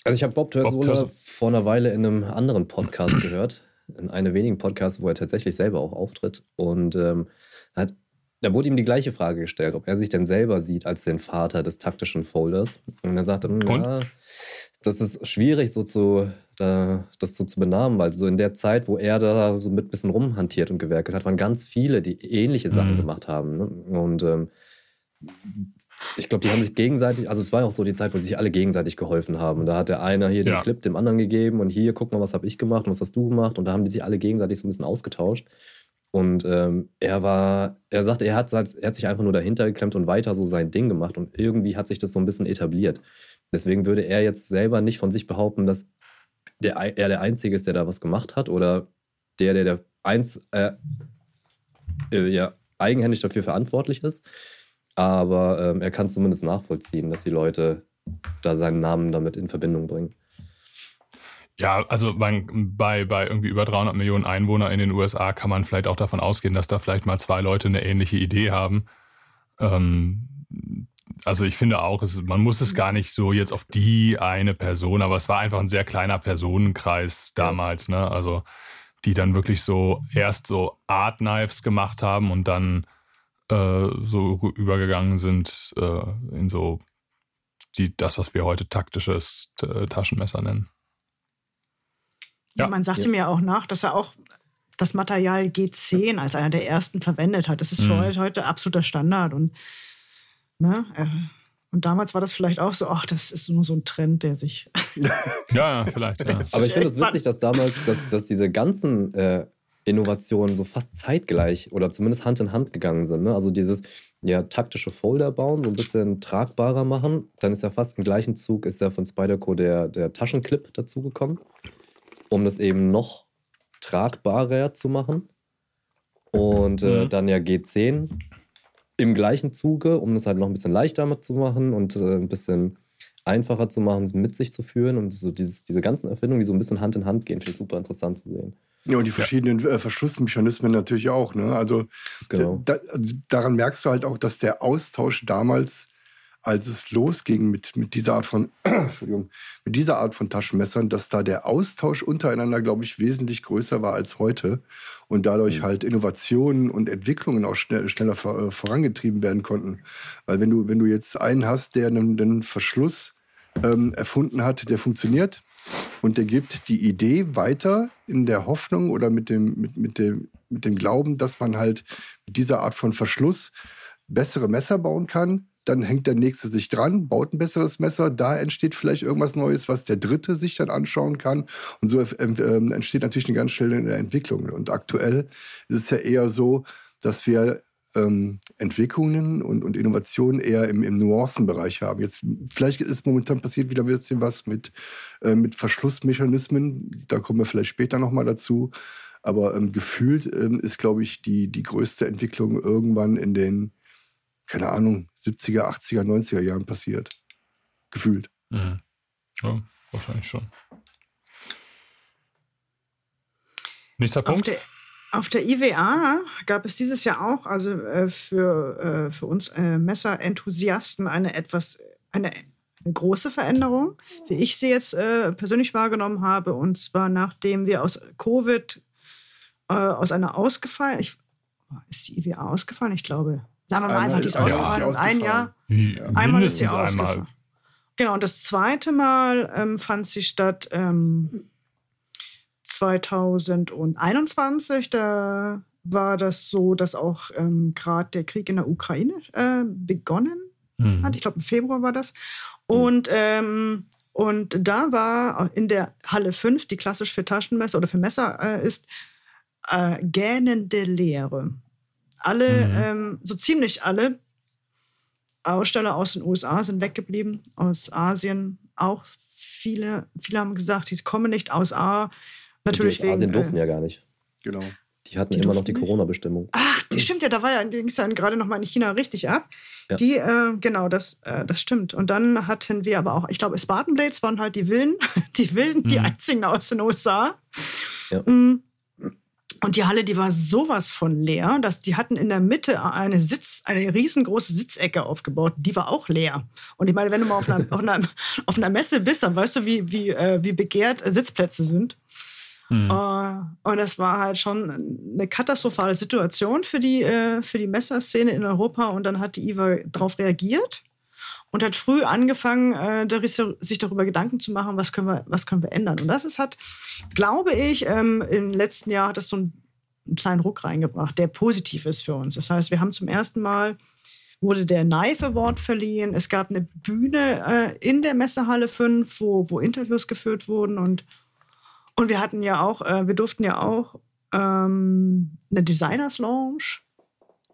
Speaker 3: Also ich habe Bob Terzoola
Speaker 2: Terzo-
Speaker 3: vor einer Weile in einem anderen Podcast gehört. In einem wenigen Podcast, wo er tatsächlich selber auch auftritt. Und ähm, hat da wurde ihm die gleiche Frage gestellt, ob er sich denn selber sieht als den Vater des taktischen Folders. Und er sagte, hm, ja, das ist schwierig, so zu, da, das so zu benamen, weil so in der Zeit, wo er da so mit ein bisschen rumhantiert und gewerkelt hat, waren ganz viele, die ähnliche Sachen mhm. gemacht haben. Ne? Und ähm, ich glaube, die haben sich gegenseitig, also es war auch so die Zeit, wo sie sich alle gegenseitig geholfen haben. Und da hat der eine hier ja. den Clip dem anderen gegeben und hier, guck mal, was habe ich gemacht und was hast du gemacht. Und da haben die sich alle gegenseitig so ein bisschen ausgetauscht. Und ähm, er war, er sagte, er hat, er hat sich einfach nur dahinter geklemmt und weiter so sein Ding gemacht. Und irgendwie hat sich das so ein bisschen etabliert. Deswegen würde er jetzt selber nicht von sich behaupten, dass der, er der Einzige ist, der da was gemacht hat oder der, der, der eins, äh, äh, ja, eigenhändig dafür verantwortlich ist. Aber ähm, er kann zumindest nachvollziehen, dass die Leute da seinen Namen damit in Verbindung bringen.
Speaker 2: Ja, also bei, bei, bei irgendwie über 300 Millionen Einwohner in den USA kann man vielleicht auch davon ausgehen, dass da vielleicht mal zwei Leute eine ähnliche Idee haben. Ähm, also ich finde auch, es, man muss es gar nicht so jetzt auf die eine Person, aber es war einfach ein sehr kleiner Personenkreis damals, ne? Also die dann wirklich so erst so Art Knives gemacht haben und dann äh, so übergegangen sind äh, in so die, das, was wir heute taktisches äh, Taschenmesser nennen.
Speaker 1: Ja. Man sagte ja. mir auch nach, dass er auch das Material G10 als einer der ersten verwendet hat. Das ist für mhm. heute absoluter Standard und Ne? Äh, und damals war das vielleicht auch so, ach, das ist nur so ein Trend, der sich. [laughs]
Speaker 2: ja, vielleicht. Ja. [laughs]
Speaker 3: Aber ich finde es witzig, dass damals, dass, dass diese ganzen äh, Innovationen so fast zeitgleich oder zumindest Hand in Hand gegangen sind. Ne? Also dieses ja, taktische Folder bauen, so ein bisschen tragbarer machen. Dann ist ja fast im gleichen Zug ist ja von Spyderco der, der Taschenclip dazugekommen, um das eben noch tragbarer zu machen. Und äh, mhm. dann ja G10 im gleichen Zuge, um es halt noch ein bisschen leichter zu machen und äh, ein bisschen einfacher zu machen, mit sich zu führen und so dieses, diese ganzen Erfindungen, die so ein bisschen Hand in Hand gehen, finde ich super interessant zu sehen.
Speaker 4: Ja, und die verschiedenen ja. Äh, Verschlussmechanismen natürlich auch. Ne? Also genau. da, daran merkst du halt auch, dass der Austausch damals als es losging mit, mit dieser Art von, [clears throat] Entschuldigung, mit dieser Art von Taschenmessern, dass da der Austausch untereinander, glaube ich, wesentlich größer war als heute und dadurch mhm. halt Innovationen und Entwicklungen auch schnell, schneller äh, vorangetrieben werden konnten. Weil wenn du, wenn du jetzt einen hast, der einen, einen Verschluss ähm, erfunden hat, der funktioniert und der gibt die Idee weiter in der Hoffnung oder mit dem, mit, mit dem, mit dem Glauben, dass man halt mit dieser Art von Verschluss bessere Messer bauen kann, dann hängt der nächste sich dran, baut ein besseres Messer, da entsteht vielleicht irgendwas Neues, was der dritte sich dann anschauen kann. Und so ähm, entsteht natürlich eine ganz schnelle Entwicklung. Und aktuell ist es ja eher so, dass wir ähm, Entwicklungen und, und Innovationen eher im, im Nuancenbereich haben. Jetzt vielleicht ist momentan passiert wieder ein bisschen was mit, äh, mit Verschlussmechanismen. Da kommen wir vielleicht später nochmal dazu. Aber ähm, gefühlt ähm, ist, glaube ich, die, die größte Entwicklung irgendwann in den keine Ahnung, 70er, 80er, 90er Jahren passiert. Gefühlt.
Speaker 2: Mhm. Ja, wahrscheinlich schon. Nächster Punkt.
Speaker 1: Auf der, auf der IWA gab es dieses Jahr auch, also äh, für, äh, für uns äh, Messerenthusiasten, eine etwas, eine, eine, große Veränderung, wie ich sie jetzt äh, persönlich wahrgenommen habe. Und zwar nachdem wir aus Covid äh, aus einer ausgefallen, ich, ist die IWA ausgefallen? Ich glaube, Sagen wir mal einmal, die ist ausgefallen. Ein Jahr. Ja. Einmal ist sie ausgefallen. Einmal. Genau, und das zweite Mal ähm, fand sie statt ähm, 2021. Da war das so, dass auch ähm, gerade der Krieg in der Ukraine äh, begonnen mhm. hat. Ich glaube, im Februar war das. Und, ähm, und da war in der Halle 5, die klassisch für Taschenmesser oder für Messer äh, ist, äh, gähnende Leere alle, mhm. ähm, so ziemlich alle Aussteller aus den USA sind weggeblieben, aus Asien auch. Viele, viele haben gesagt, die kommen nicht aus A. Natürlich
Speaker 3: die aus Asien durften äh, ja gar nicht.
Speaker 4: Genau.
Speaker 3: Die hatten die immer noch die Corona-Bestimmung.
Speaker 1: Ach, die stimmt ja, da war ja, ging es ja gerade noch mal in China richtig ab. Ja. Die, äh, genau, das, äh, das stimmt. Und dann hatten wir aber auch, ich glaube, Spartan Blades waren halt die Willen, [laughs] die Willen, mhm. die einzigen aus den USA. Ja. Mhm. Und die Halle, die war sowas von leer, dass die hatten in der Mitte eine Sitz, eine riesengroße Sitzecke aufgebaut. Die war auch leer. Und ich meine, wenn du mal auf einer, [laughs] auf einer, auf einer Messe bist, dann weißt du, wie, wie, äh, wie begehrt Sitzplätze sind. Mhm. und das war halt schon eine katastrophale Situation für die, äh, für die Messerszene in Europa. Und dann hat die IWA darauf reagiert und hat früh angefangen, äh, sich darüber Gedanken zu machen, was können wir, was können wir ändern. Und das ist hat, glaube ich, ähm, im letzten Jahr hat das so einen, einen kleinen Ruck reingebracht, der positiv ist für uns. Das heißt, wir haben zum ersten Mal wurde der Knife Award verliehen. Es gab eine Bühne äh, in der Messehalle 5, wo, wo Interviews geführt wurden und und wir hatten ja auch, äh, wir durften ja auch ähm, eine Designers Lounge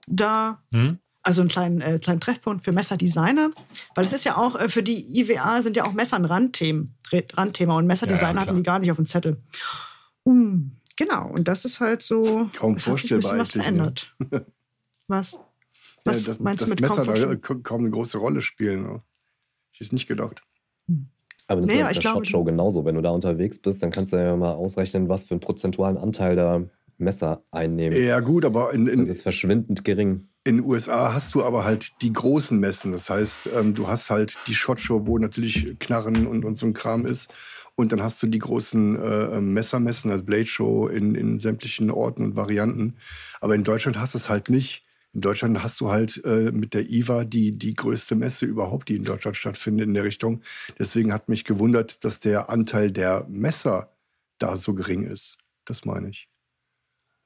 Speaker 1: da, mhm. also einen kleinen, äh, kleinen Treffpunkt für Messerdesigner, weil es ist ja auch äh, für die IWA sind ja auch Messer ein Randthemen, Randthema und Messerdesigner ja, hatten die gar nicht auf dem Zettel. Um, genau, und das ist halt so.
Speaker 4: Kaum vorstellbar
Speaker 1: ein was verändert. Ne? was? Was
Speaker 4: ja, das, meinst das du mit Messer da kaum eine große Rolle spielen. Ne? Ich hätte es nicht gedacht.
Speaker 3: Hm. Aber das nee, ist ja auf der Shot-Show genauso. Wenn du da unterwegs bist, dann kannst du ja mal ausrechnen, was für einen prozentualen Anteil da Messer einnehmen.
Speaker 4: Ja, gut, aber in, in,
Speaker 3: das ist verschwindend gering.
Speaker 4: In den USA hast du aber halt die großen Messen. Das heißt, ähm, du hast halt die Shot-Show, wo natürlich Knarren und, und so ein Kram ist. Und dann hast du die großen äh, Messermessen, also Blade Show in, in sämtlichen Orten und Varianten. Aber in Deutschland hast du es halt nicht. In Deutschland hast du halt äh, mit der IWA die, die größte Messe überhaupt, die in Deutschland stattfindet in der Richtung. Deswegen hat mich gewundert, dass der Anteil der Messer da so gering ist. Das meine ich.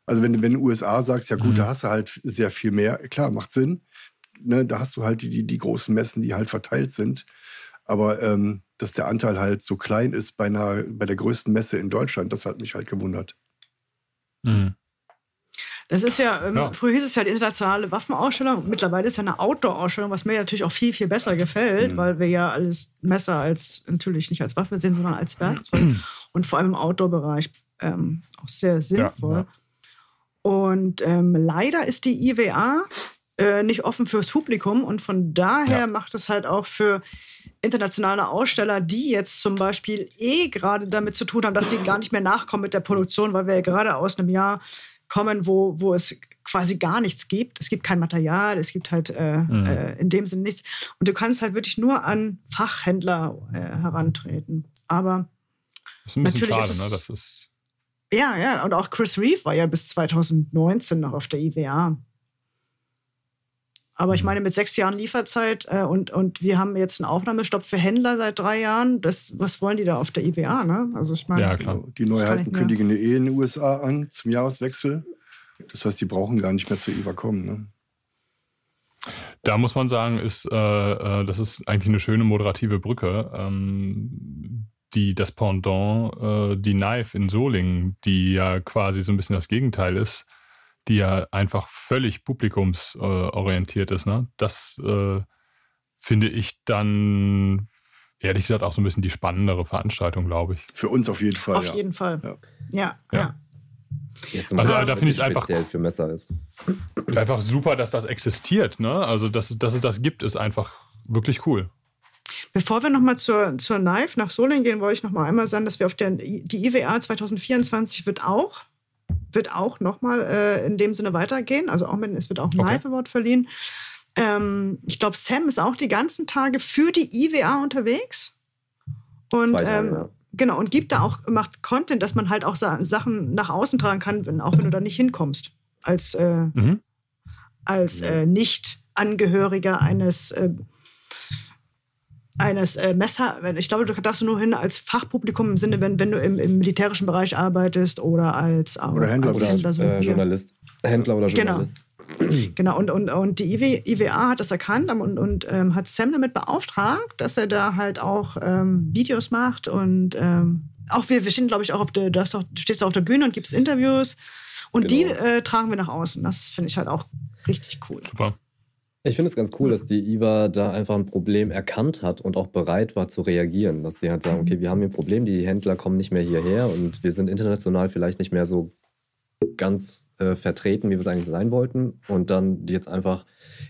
Speaker 4: Also wenn, wenn du USA sagst, ja gut, mhm. da hast du halt sehr viel mehr. Klar, macht Sinn. Ne, da hast du halt die, die großen Messen, die halt verteilt sind. Aber ähm, dass der Anteil halt so klein ist bei, einer, bei der größten Messe in Deutschland, das hat mich halt gewundert.
Speaker 1: Mhm. Das ist ja, ähm, ja, früher hieß es ja die internationale Waffenausstellung, mittlerweile ist ja eine Outdoor-Ausstellung, was mir natürlich auch viel, viel besser gefällt, mhm. weil wir ja alles Messer als, natürlich nicht als Waffe sehen, sondern als Werkzeug und vor allem im Outdoor-Bereich ähm, auch sehr sinnvoll. Ja, ja. Und ähm, leider ist die IWA äh, nicht offen fürs Publikum und von daher macht es halt auch für internationale Aussteller, die jetzt zum Beispiel eh gerade damit zu tun haben, dass sie gar nicht mehr nachkommen mit der Produktion, weil wir ja gerade aus einem Jahr kommen, wo, wo es quasi gar nichts gibt. Es gibt kein Material, es gibt halt äh, mhm. äh, in dem Sinne nichts. Und du kannst halt wirklich nur an Fachhändler äh, herantreten. Aber
Speaker 2: das ist ein bisschen natürlich schade, ist es, ne? Das ist
Speaker 1: ja, ja. Und auch Chris Reeve war ja bis 2019 noch auf der IWA. Aber ich mhm. meine, mit sechs Jahren Lieferzeit äh, und, und wir haben jetzt einen Aufnahmestopp für Händler seit drei Jahren. Das, was wollen die da auf der IWA? Ne? Also ich meine,
Speaker 2: ja, klar.
Speaker 4: die Neuheiten kündigen eh in den USA an zum Jahreswechsel. Das heißt, die brauchen gar nicht mehr zur IWA kommen. Ne?
Speaker 2: Da muss man sagen, ist, äh, äh, das ist eigentlich eine schöne moderative Brücke. Ähm, die, das Pendant, äh, die Knife in Solingen, die ja quasi so ein bisschen das Gegenteil ist, die ja einfach völlig publikumsorientiert ist. Ne? Das äh, finde ich dann ehrlich gesagt auch so ein bisschen die spannendere Veranstaltung, glaube ich.
Speaker 4: Für uns auf jeden Fall.
Speaker 1: Auf
Speaker 4: ja.
Speaker 1: jeden Fall. Ja, ja. ja.
Speaker 3: Jetzt also da finde ich es einfach für Messer ist.
Speaker 2: Einfach super, dass das existiert. Ne? Also dass, dass es das gibt, ist einfach wirklich cool.
Speaker 1: Bevor wir nochmal zur, zur Knife nach Solingen gehen, wollte ich nochmal einmal sagen, dass wir auf der die IWA 2024 wird auch wird auch nochmal äh, in dem Sinne weitergehen. Also auch mit, es wird auch ein okay. Live Award verliehen. Ähm, ich glaube, Sam ist auch die ganzen Tage für die IWA unterwegs. Und Tage, ähm, ja. genau, und gibt da auch, macht Content, dass man halt auch Sa Sachen nach außen tragen kann, wenn, auch wenn du da nicht hinkommst. Als, äh, mhm. als äh, Nicht-Angehöriger eines äh, eines äh, Messer, ich glaube, du darfst nur hin als Fachpublikum im Sinne, wenn, wenn du im, im militärischen Bereich arbeitest oder als
Speaker 4: oder Händler
Speaker 3: als oder Händler, so äh, Journalist. Händler oder genau. Journalist.
Speaker 1: Genau. genau, und, und, und die IW, IWA hat das erkannt und, und ähm, hat Sam damit beauftragt, dass er da halt auch ähm, Videos macht und ähm, auch wir, wir stehen, glaube ich, auch auf der, du, auch, du stehst auf der Bühne und gibst Interviews und genau. die äh, tragen wir nach außen. Das finde ich halt auch richtig cool.
Speaker 2: Super.
Speaker 3: Ich finde es ganz cool, dass die IWA da einfach ein Problem erkannt hat und auch bereit war zu reagieren. Dass sie halt sagen, okay, wir haben hier ein Problem, die Händler kommen nicht mehr hierher und wir sind international vielleicht nicht mehr so ganz äh, vertreten, wie wir es eigentlich sein wollten. Und dann jetzt einfach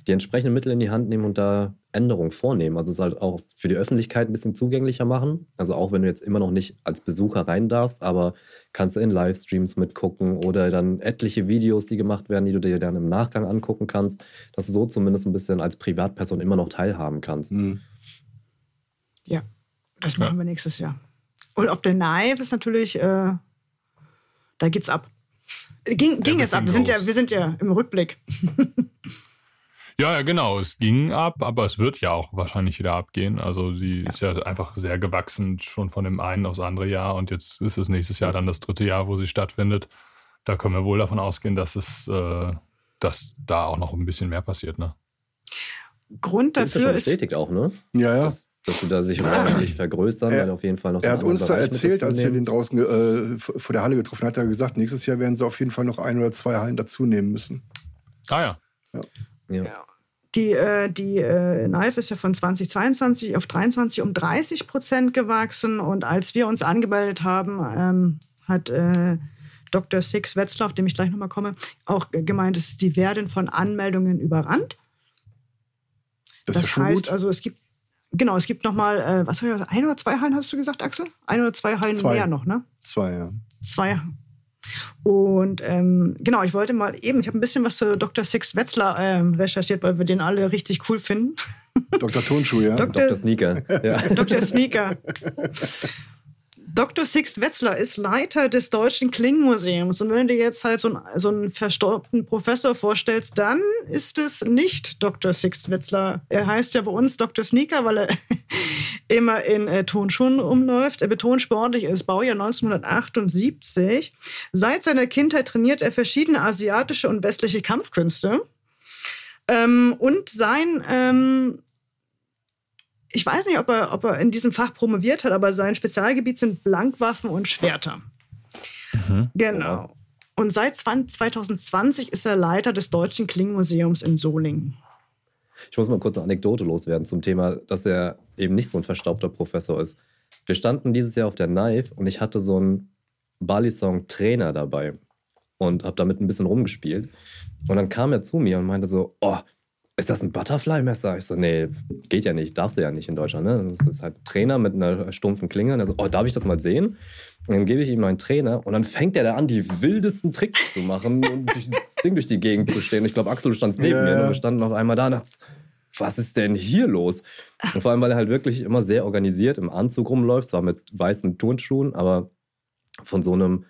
Speaker 3: die entsprechenden Mittel in die Hand nehmen und da Änderungen vornehmen. Also es halt auch für die Öffentlichkeit ein bisschen zugänglicher machen. Also auch wenn du jetzt immer noch nicht als Besucher rein darfst, aber kannst du in Livestreams mitgucken oder dann etliche Videos, die gemacht werden, die du dir dann im Nachgang angucken kannst, dass du so zumindest ein bisschen als Privatperson immer noch teilhaben kannst. Mhm.
Speaker 1: Ja, das machen wir nächstes Jahr. Und auf der Knife ist natürlich äh, da geht's ab. Ging, ging es ab. Wir sind, ja, wir sind ja im Rückblick. [laughs]
Speaker 2: Ja, ja, genau. Es ging ab, aber es wird ja auch wahrscheinlich wieder abgehen. Also sie
Speaker 1: Ja.
Speaker 2: ist ja einfach sehr gewachsen schon von dem einen aufs andere Jahr und jetzt ist es nächstes Jahr dann das dritte Jahr, wo sie stattfindet. Da können wir wohl davon ausgehen, dass es, äh, dass da auch noch ein bisschen mehr passiert, ne?
Speaker 1: Grund
Speaker 3: Das ist
Speaker 1: dafür ist.
Speaker 3: bestätigt auch, ne?
Speaker 4: Ja, ja.
Speaker 3: Dass, dass sie da sich räumlich vergrößern,
Speaker 4: Er-
Speaker 3: weil auf jeden Fall noch
Speaker 4: Er hat uns da erzählt, als wir den draußen äh, vor der Halle getroffen hat, hat er gesagt, nächstes Jahr werden sie auf jeden Fall noch ein oder zwei Hallen dazu nehmen müssen.
Speaker 2: Ah ja.
Speaker 3: Ja.
Speaker 1: Die, äh, die äh, Knife ist ja von 2022 auf 23 um 30 Prozent gewachsen. Und als wir uns angemeldet haben, ähm, hat äh, Dr. Six Wetzler, auf dem ich gleich nochmal komme, auch ge- gemeint, dass die werden von Anmeldungen überrannt.
Speaker 4: Das,
Speaker 1: Das,
Speaker 4: ist ja schon
Speaker 1: heißt,
Speaker 4: gut.
Speaker 1: also es gibt, genau, es gibt nochmal, äh, was war das, ein oder zwei Hallen hast du gesagt, Axel? Ein oder zwei Hallen
Speaker 4: Zwei.
Speaker 1: mehr noch, ne?
Speaker 4: Zwei, ja.
Speaker 1: Zwei. Und ähm, genau, ich wollte mal eben, ich habe ein bisschen was zu Dr. Six Wetzler ähm, recherchiert, weil wir den alle richtig cool finden.
Speaker 4: Dr. Tonschuh, ja.
Speaker 1: Dok-
Speaker 3: Dr. Sneaker. Ja.
Speaker 1: Dr. Sneaker. Dr. Sixt Wetzler ist Leiter des Deutschen Klingenmuseums. Und wenn du dir jetzt halt so einen, so einen verstorbenen Professor vorstellst, dann ist es nicht Dr. Sixt Wetzler. Er heißt ja bei uns Dr. Sneaker, weil er [laughs] immer in äh, Tonschuhen umläuft. Er betont sportlich, ist Baujahr 1978. Seit seiner Kindheit trainiert er verschiedene asiatische und westliche Kampfkünste. Ähm, und sein ähm, ich weiß nicht, ob er, ob er in diesem Fach promoviert hat, aber sein Spezialgebiet sind Blankwaffen und Schwerter. Genau. Und seit 20, 2020 ist er Leiter des Deutschen Klingenmuseums in Solingen.
Speaker 3: Ich muss mal kurz eine Anekdote loswerden zum Thema, dass er eben nicht so ein verstaubter Professor ist. Wir standen dieses Jahr auf der Knife und ich hatte so einen Balisong-Trainer dabei und habe damit ein bisschen rumgespielt. Und dann kam er zu mir und meinte so, oh, ist das ein Butterfly-Messer? Ich so, nee, geht ja nicht, darfst du ja nicht in Deutschland. Ne? Das ist halt ein Trainer mit einer stumpfen Klinge. Und er so, oh, darf ich das mal sehen? Und dann gebe ich ihm meinen Trainer und dann fängt er da an, die wildesten Tricks zu machen [laughs] und durch das Ding durch die Gegend zu stehen. Ich glaube, Axel, du standst neben
Speaker 4: Ja,
Speaker 3: mir
Speaker 4: ja.
Speaker 3: und wir standen auf einmal da und dachten, was ist denn hier los? Und vor allem, weil er halt wirklich immer sehr organisiert im Anzug rumläuft, zwar mit weißen Turnschuhen, aber von so einem,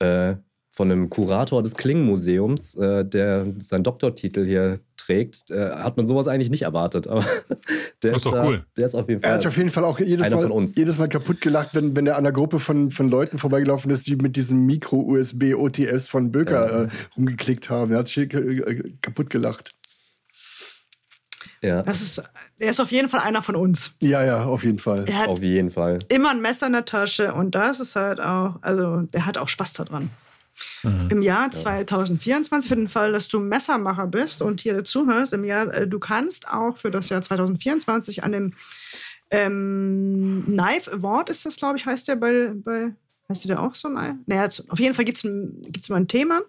Speaker 3: äh, von einem Kurator des Klingenmuseums, äh, der seinen Doktortitel hier trägt, äh, hat man sowas eigentlich nicht erwartet. Aber [laughs] der
Speaker 2: Das ist doch
Speaker 3: da-
Speaker 2: cool.
Speaker 3: Der ist auf jeden
Speaker 4: Er
Speaker 3: Fall.
Speaker 4: hat auf jeden Fall auch jedes Mal, jedes Mal kaputt gelacht, wenn, wenn er an einer Gruppe von, von Leuten vorbeigelaufen ist, die mit diesem Micro-USB-OTS von Böker äh, rumgeklickt haben. Er hat sich äh, kaputt gelacht.
Speaker 3: ja,
Speaker 1: Das ist, er ist auf jeden Fall einer von uns.
Speaker 4: Ja, ja, auf jeden Fall.
Speaker 1: Er hat
Speaker 3: auf jeden Fall.
Speaker 1: immer ein Messer in der Tasche und das ist halt auch, also der hat auch Spaß daran. Im Jahr 2024, für den Fall, dass du Messermacher bist und hier zuhörst, im Jahr, äh, du kannst auch für das Jahr 2024 an dem ähm, Knife Award ist das, glaube ich, heißt der bei, bei heißt der auch so? Naja, auf jeden Fall gibt es mal ein Thema,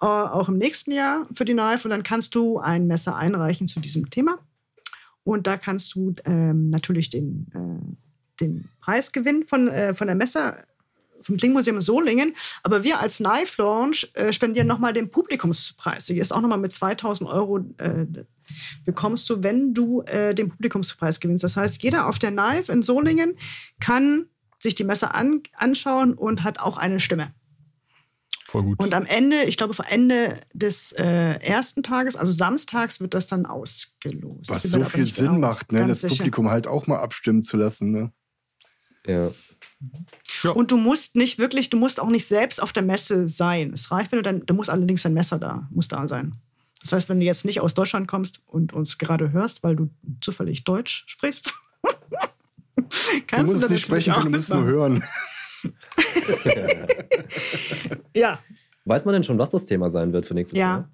Speaker 1: äh, auch im nächsten Jahr für die Knife und dann kannst du ein Messer einreichen zu diesem Thema. Und da kannst du ähm, natürlich den, äh, den Preis gewinnen von, äh, von der Messer, vom Klingmuseum Solingen. Aber wir als Knife Launch äh, spendieren nochmal den Publikumspreis. Hier ist auch nochmal mit 2000 Euro äh, bekommst du, wenn du äh, den Publikumspreis gewinnst. Das heißt, jeder auf der Knife in Solingen kann sich die Messer an, anschauen und hat auch eine Stimme.
Speaker 2: Voll gut.
Speaker 1: Und am Ende, ich glaube, vor Ende des äh, ersten Tages, also samstags, wird das dann ausgelost.
Speaker 4: Was so viel Sinn
Speaker 1: genau
Speaker 4: macht, ne, das
Speaker 1: sicher.
Speaker 4: Publikum halt auch mal abstimmen zu lassen. Ne?
Speaker 3: Ja.
Speaker 2: Ja.
Speaker 1: Und du musst nicht wirklich, du musst auch nicht selbst auf der Messe sein. Es reicht, wenn du dann, da muss allerdings dein Messer da, muss da sein. Das heißt, wenn du jetzt nicht aus Deutschland kommst und uns gerade hörst, weil du zufällig Deutsch sprichst, [laughs]
Speaker 4: Du
Speaker 1: kannst
Speaker 4: musst
Speaker 1: da
Speaker 4: es nicht sprechen, du musst nur hören. [laughs]
Speaker 1: Ja,
Speaker 3: Weiß man denn schon, was das Thema sein wird für nächstes
Speaker 1: ja.
Speaker 3: Jahr?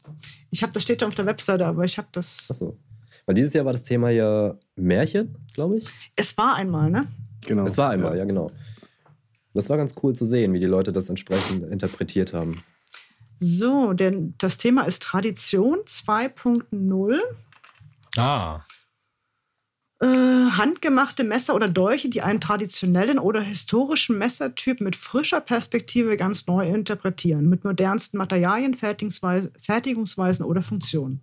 Speaker 1: Ich habe das steht da auf der Webseite, aber ich habe das.
Speaker 3: Achso. Weil dieses Jahr war das Thema ja Märchen, glaube ich.
Speaker 1: Es war einmal, ne?
Speaker 4: Genau.
Speaker 3: Es war einmal, ja. genau. Das war ganz cool zu sehen, wie die Leute das entsprechend interpretiert haben.
Speaker 1: So, denn das Thema ist Tradition 2.0.
Speaker 2: ah,
Speaker 1: Äh, handgemachte Messer oder Dolche, die einen traditionellen oder historischen Messertyp mit frischer Perspektive ganz neu interpretieren, mit modernsten Materialien, Fertigungsweise, Fertigungsweisen oder Funktionen.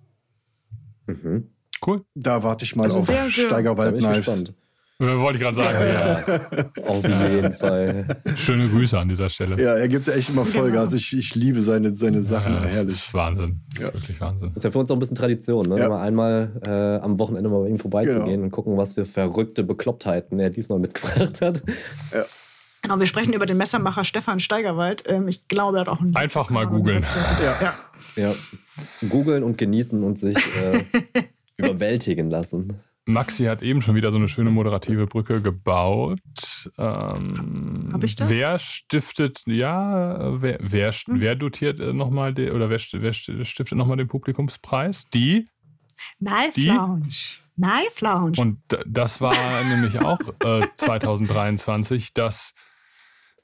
Speaker 3: Mhm.
Speaker 2: cool.
Speaker 4: Da warte ich mal
Speaker 1: Also
Speaker 4: auf
Speaker 1: sehr, sehr-
Speaker 4: Steigerwald Knives.
Speaker 2: Wollte ich gerade sagen.
Speaker 3: Ja. Auf jeden Fall.
Speaker 2: Schöne Grüße an dieser Stelle.
Speaker 4: Ja, er gibt echt immer Vollgas. Genau. Ich, ich liebe seine, seine Sachen. Ja, herrlich.
Speaker 2: Das ist Wahnsinn. Das ist wirklich Wahnsinn.
Speaker 3: Das ist ja für uns auch ein bisschen Tradition, ne? Ja. Mal einmal äh, am Wochenende mal bei ihm vorbeizugehen genau. und gucken, was für verrückte Beklopptheiten er diesmal mitgebracht hat.
Speaker 1: Ja. Genau, wir sprechen über den Messermacher Stefan Steigerwald. Ähm, ich glaube, er hat auch ein
Speaker 2: Einfach mal googeln.
Speaker 3: Ja. ja. Googeln und genießen und sich äh, [laughs] überwältigen lassen.
Speaker 2: Maxi hat eben schon wieder so eine schöne moderative Brücke gebaut. Ähm,
Speaker 1: Habe ich das?
Speaker 2: Wer stiftet, ja, wer, wer, hm. wer dotiert äh, nochmal oder wer, wer stiftet nochmal den Publikumspreis? Die?
Speaker 1: Knife die? Lounge. Knife Lounge.
Speaker 2: Und das war [laughs] nämlich auch äh, 2023, dass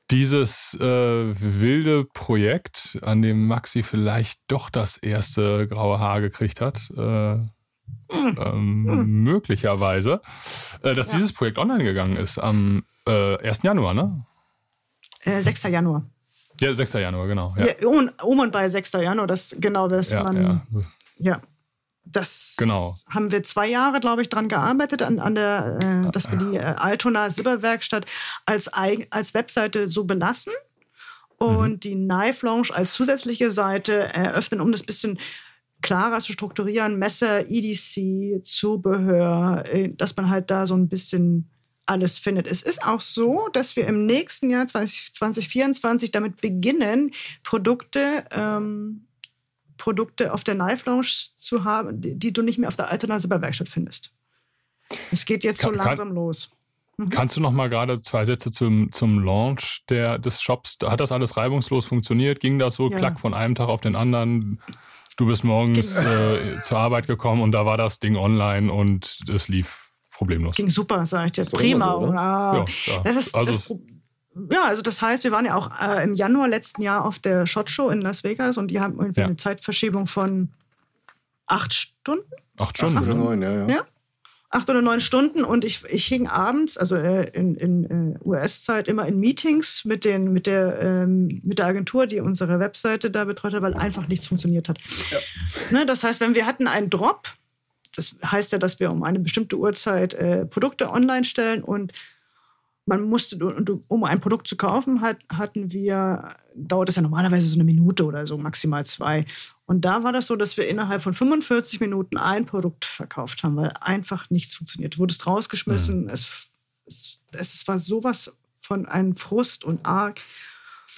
Speaker 2: dieses äh, wilde Projekt, an dem Maxi vielleicht doch das erste graue Haar gekriegt hat, äh, ähm, möglicherweise, äh, dass ja. dieses Projekt online gegangen ist am äh, 1. Januar, ne?
Speaker 1: Äh, 6. Januar.
Speaker 2: Ja, 6. Januar, genau. Ja.
Speaker 1: ja um, um, und bei 6. Januar, das genau das
Speaker 2: ja,
Speaker 1: man. Ja. Das
Speaker 2: genau.
Speaker 1: haben wir zwei Jahre, glaube ich, daran gearbeitet, an, an der, äh, dass wir die äh, Altona Silberwerkstatt als, als Webseite so belassen und mhm. die Knife Lounge als zusätzliche Seite eröffnen, um das bisschen klarer zu strukturieren, Messer, EDC, Zubehör, äh, dass man halt da so ein bisschen alles findet. Es ist auch so, dass wir im nächsten Jahr 20, 2024 damit beginnen, Produkte, ähm, Produkte auf der Knife Lounge zu haben, die, die du nicht mehr auf der Altona Silberwerkstatt findest. Es geht jetzt kann, so langsam
Speaker 2: kann,
Speaker 1: los.
Speaker 2: Mhm. Kannst du noch mal gerade zwei Sätze zum, zum Launch der, des Shops? Hat das alles reibungslos funktioniert? Ging das so ja. klack von einem Tag auf den anderen? Du bist morgens genau. äh, zur Arbeit gekommen und da war das Ding online und es lief problemlos.
Speaker 1: Ging super, sag ich dir. Prima.
Speaker 2: So, ja,
Speaker 1: ja. Das ist, also, das ja, also das heißt, wir waren ja auch äh, im Januar letzten Jahr auf der SHOT Show in Las Vegas und die haben irgendwie ja. eine Zeitverschiebung von acht Stunden.
Speaker 2: Acht Stunden, acht
Speaker 4: oder neun, ja, ja.
Speaker 1: ja? Acht oder neun Stunden und ich, ich hing abends, also äh, in, in äh, US-Zeit, immer in Meetings mit, den, mit, der, ähm, mit der Agentur, die unsere Webseite da betreut hat, weil einfach nichts funktioniert hat. Ja. Ne, das heißt, wenn wir hatten einen Drop, das heißt ja, dass wir um eine bestimmte Uhrzeit äh, Produkte online stellen und man musste, um ein Produkt zu kaufen, hat, hatten wir, dauert es ja normalerweise so eine Minute oder so, maximal zwei. Und da war das so, dass wir innerhalb von 45 Minuten ein Produkt verkauft haben, weil einfach nichts funktioniert. Du wurdest rausgeschmissen, mhm. es, es, es war sowas von einem Frust und arg.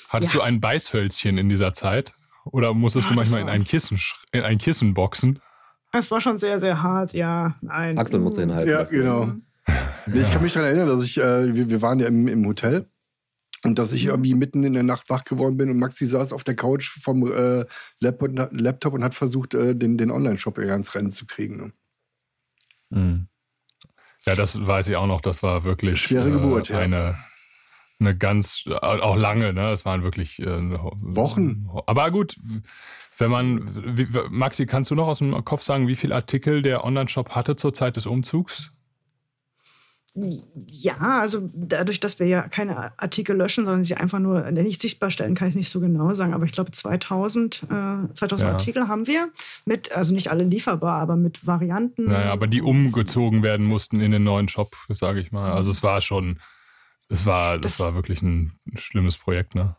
Speaker 2: Hattest ja. du ein Beißhölzchen in dieser Zeit? Oder musstest ja, du manchmal in ein, Kissen, in ein Kissen boxen?
Speaker 1: Es war schon sehr, sehr hart, ja. Nein.
Speaker 3: Axel musste hinhalten.
Speaker 4: Ja, genau. Nee, ich kann mich daran erinnern, dass ich, äh, wir, wir waren ja im, im Hotel und dass ich irgendwie mitten in der Nacht wach geworden bin und Maxi saß auf der Couch vom äh, Laptop und hat versucht, äh, den, den Online-Shop ans Rennen zu kriegen. Ne?
Speaker 2: Mhm. Ja, das weiß ich auch noch. Das war wirklich
Speaker 4: schwere Geburt.
Speaker 2: Äh, eine, ja. eine ganz, auch lange. Ne, es waren wirklich äh,
Speaker 4: Wochen.
Speaker 2: Aber gut, wenn man, wie, Maxi, kannst du noch aus dem Kopf sagen, wie viele Artikel der Online-Shop hatte zur Zeit des Umzugs?
Speaker 1: Ja, also dadurch, dass wir ja keine Artikel löschen, sondern sie einfach nur nicht sichtbar stellen, kann ich nicht so genau sagen. Aber ich glaube, 2000, äh, 2000 ja. Artikel haben wir mit, also nicht alle lieferbar, aber mit Varianten.
Speaker 2: Naja, aber die umgezogen werden mussten in den neuen Shop, sage ich mal. Also es war schon, es war, das, das war wirklich ein schlimmes Projekt, ne?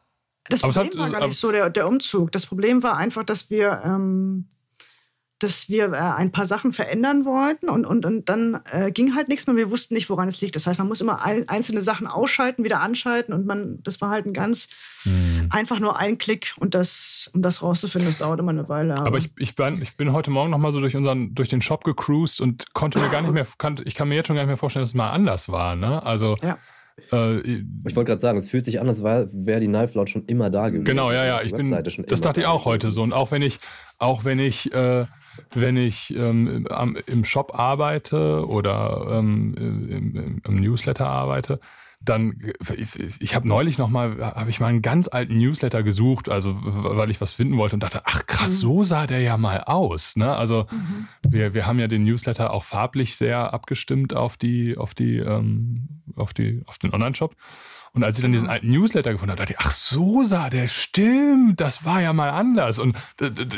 Speaker 1: Das Problem hat, war gar nicht so der, der Umzug. Das Problem war einfach, dass wir ähm, dass wir äh, ein paar Sachen verändern wollten und, und, und dann äh, ging halt nichts mehr. Wir wussten nicht, woran es liegt. Das heißt, man muss immer ein, einzelne Sachen ausschalten, wieder anschalten und man, das war halt ein ganz mhm. einfach nur ein Klick und das, um das rauszufinden, das dauert immer eine Weile.
Speaker 2: Aber, aber ich, ich, bin, ich bin heute Morgen nochmal so durch unseren, durch den Shop gecruised und konnte mir gar nicht mehr, kann, ich kann mir jetzt schon gar nicht mehr vorstellen, dass es mal anders war. Ne? Also
Speaker 1: ja.
Speaker 3: Äh, ich wollte gerade sagen, es fühlt sich an, als wäre die Knife Lounge schon immer da gewesen.
Speaker 2: Genau, ja, ja. Ich bin, das dachte ich auch heute so. Und auch wenn ich, auch wenn ich äh, wenn ich ähm, am, im Shop arbeite oder ähm, im, im, Newsletter arbeite, dann ich, ich habe neulich noch mal habe ich mal einen ganz alten Newsletter gesucht, also weil ich was finden wollte und dachte, ach krass, mhm. so sah der ja mal aus, ne? Also mhm. wir, wir haben ja den Newsletter auch farblich sehr abgestimmt auf die auf die ähm, auf die auf den Online-Shop und als ich dann diesen alten Newsletter gefunden habe, dachte ich, ach so sah der, stimmt, das war ja mal anders. Und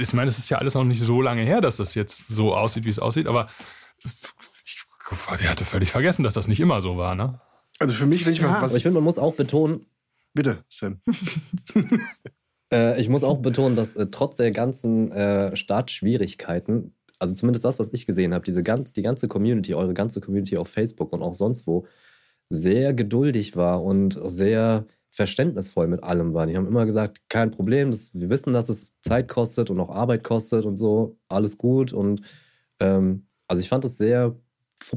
Speaker 2: ich meine, es ist ja alles noch nicht so lange her, dass das jetzt so aussieht, wie es aussieht, aber ich die hatte völlig vergessen, dass das nicht immer so war, ne?
Speaker 4: Also für mich, wenn ich
Speaker 1: Ja.
Speaker 4: was,
Speaker 3: Aber ich finde, man muss auch betonen,
Speaker 4: bitte, Sam. [laughs]
Speaker 3: Äh, ich muss auch betonen, dass äh, trotz der ganzen äh, Startschwierigkeiten, also zumindest das, was ich gesehen habe, diese ganz, die ganze Community, eure ganze Community auf Facebook und auch sonst wo, sehr geduldig war und sehr verständnisvoll mit allem war. Die haben immer gesagt, kein Problem, das, wir wissen, dass es Zeit kostet und auch Arbeit kostet und so, alles gut. Und ähm, also ich fand es sehr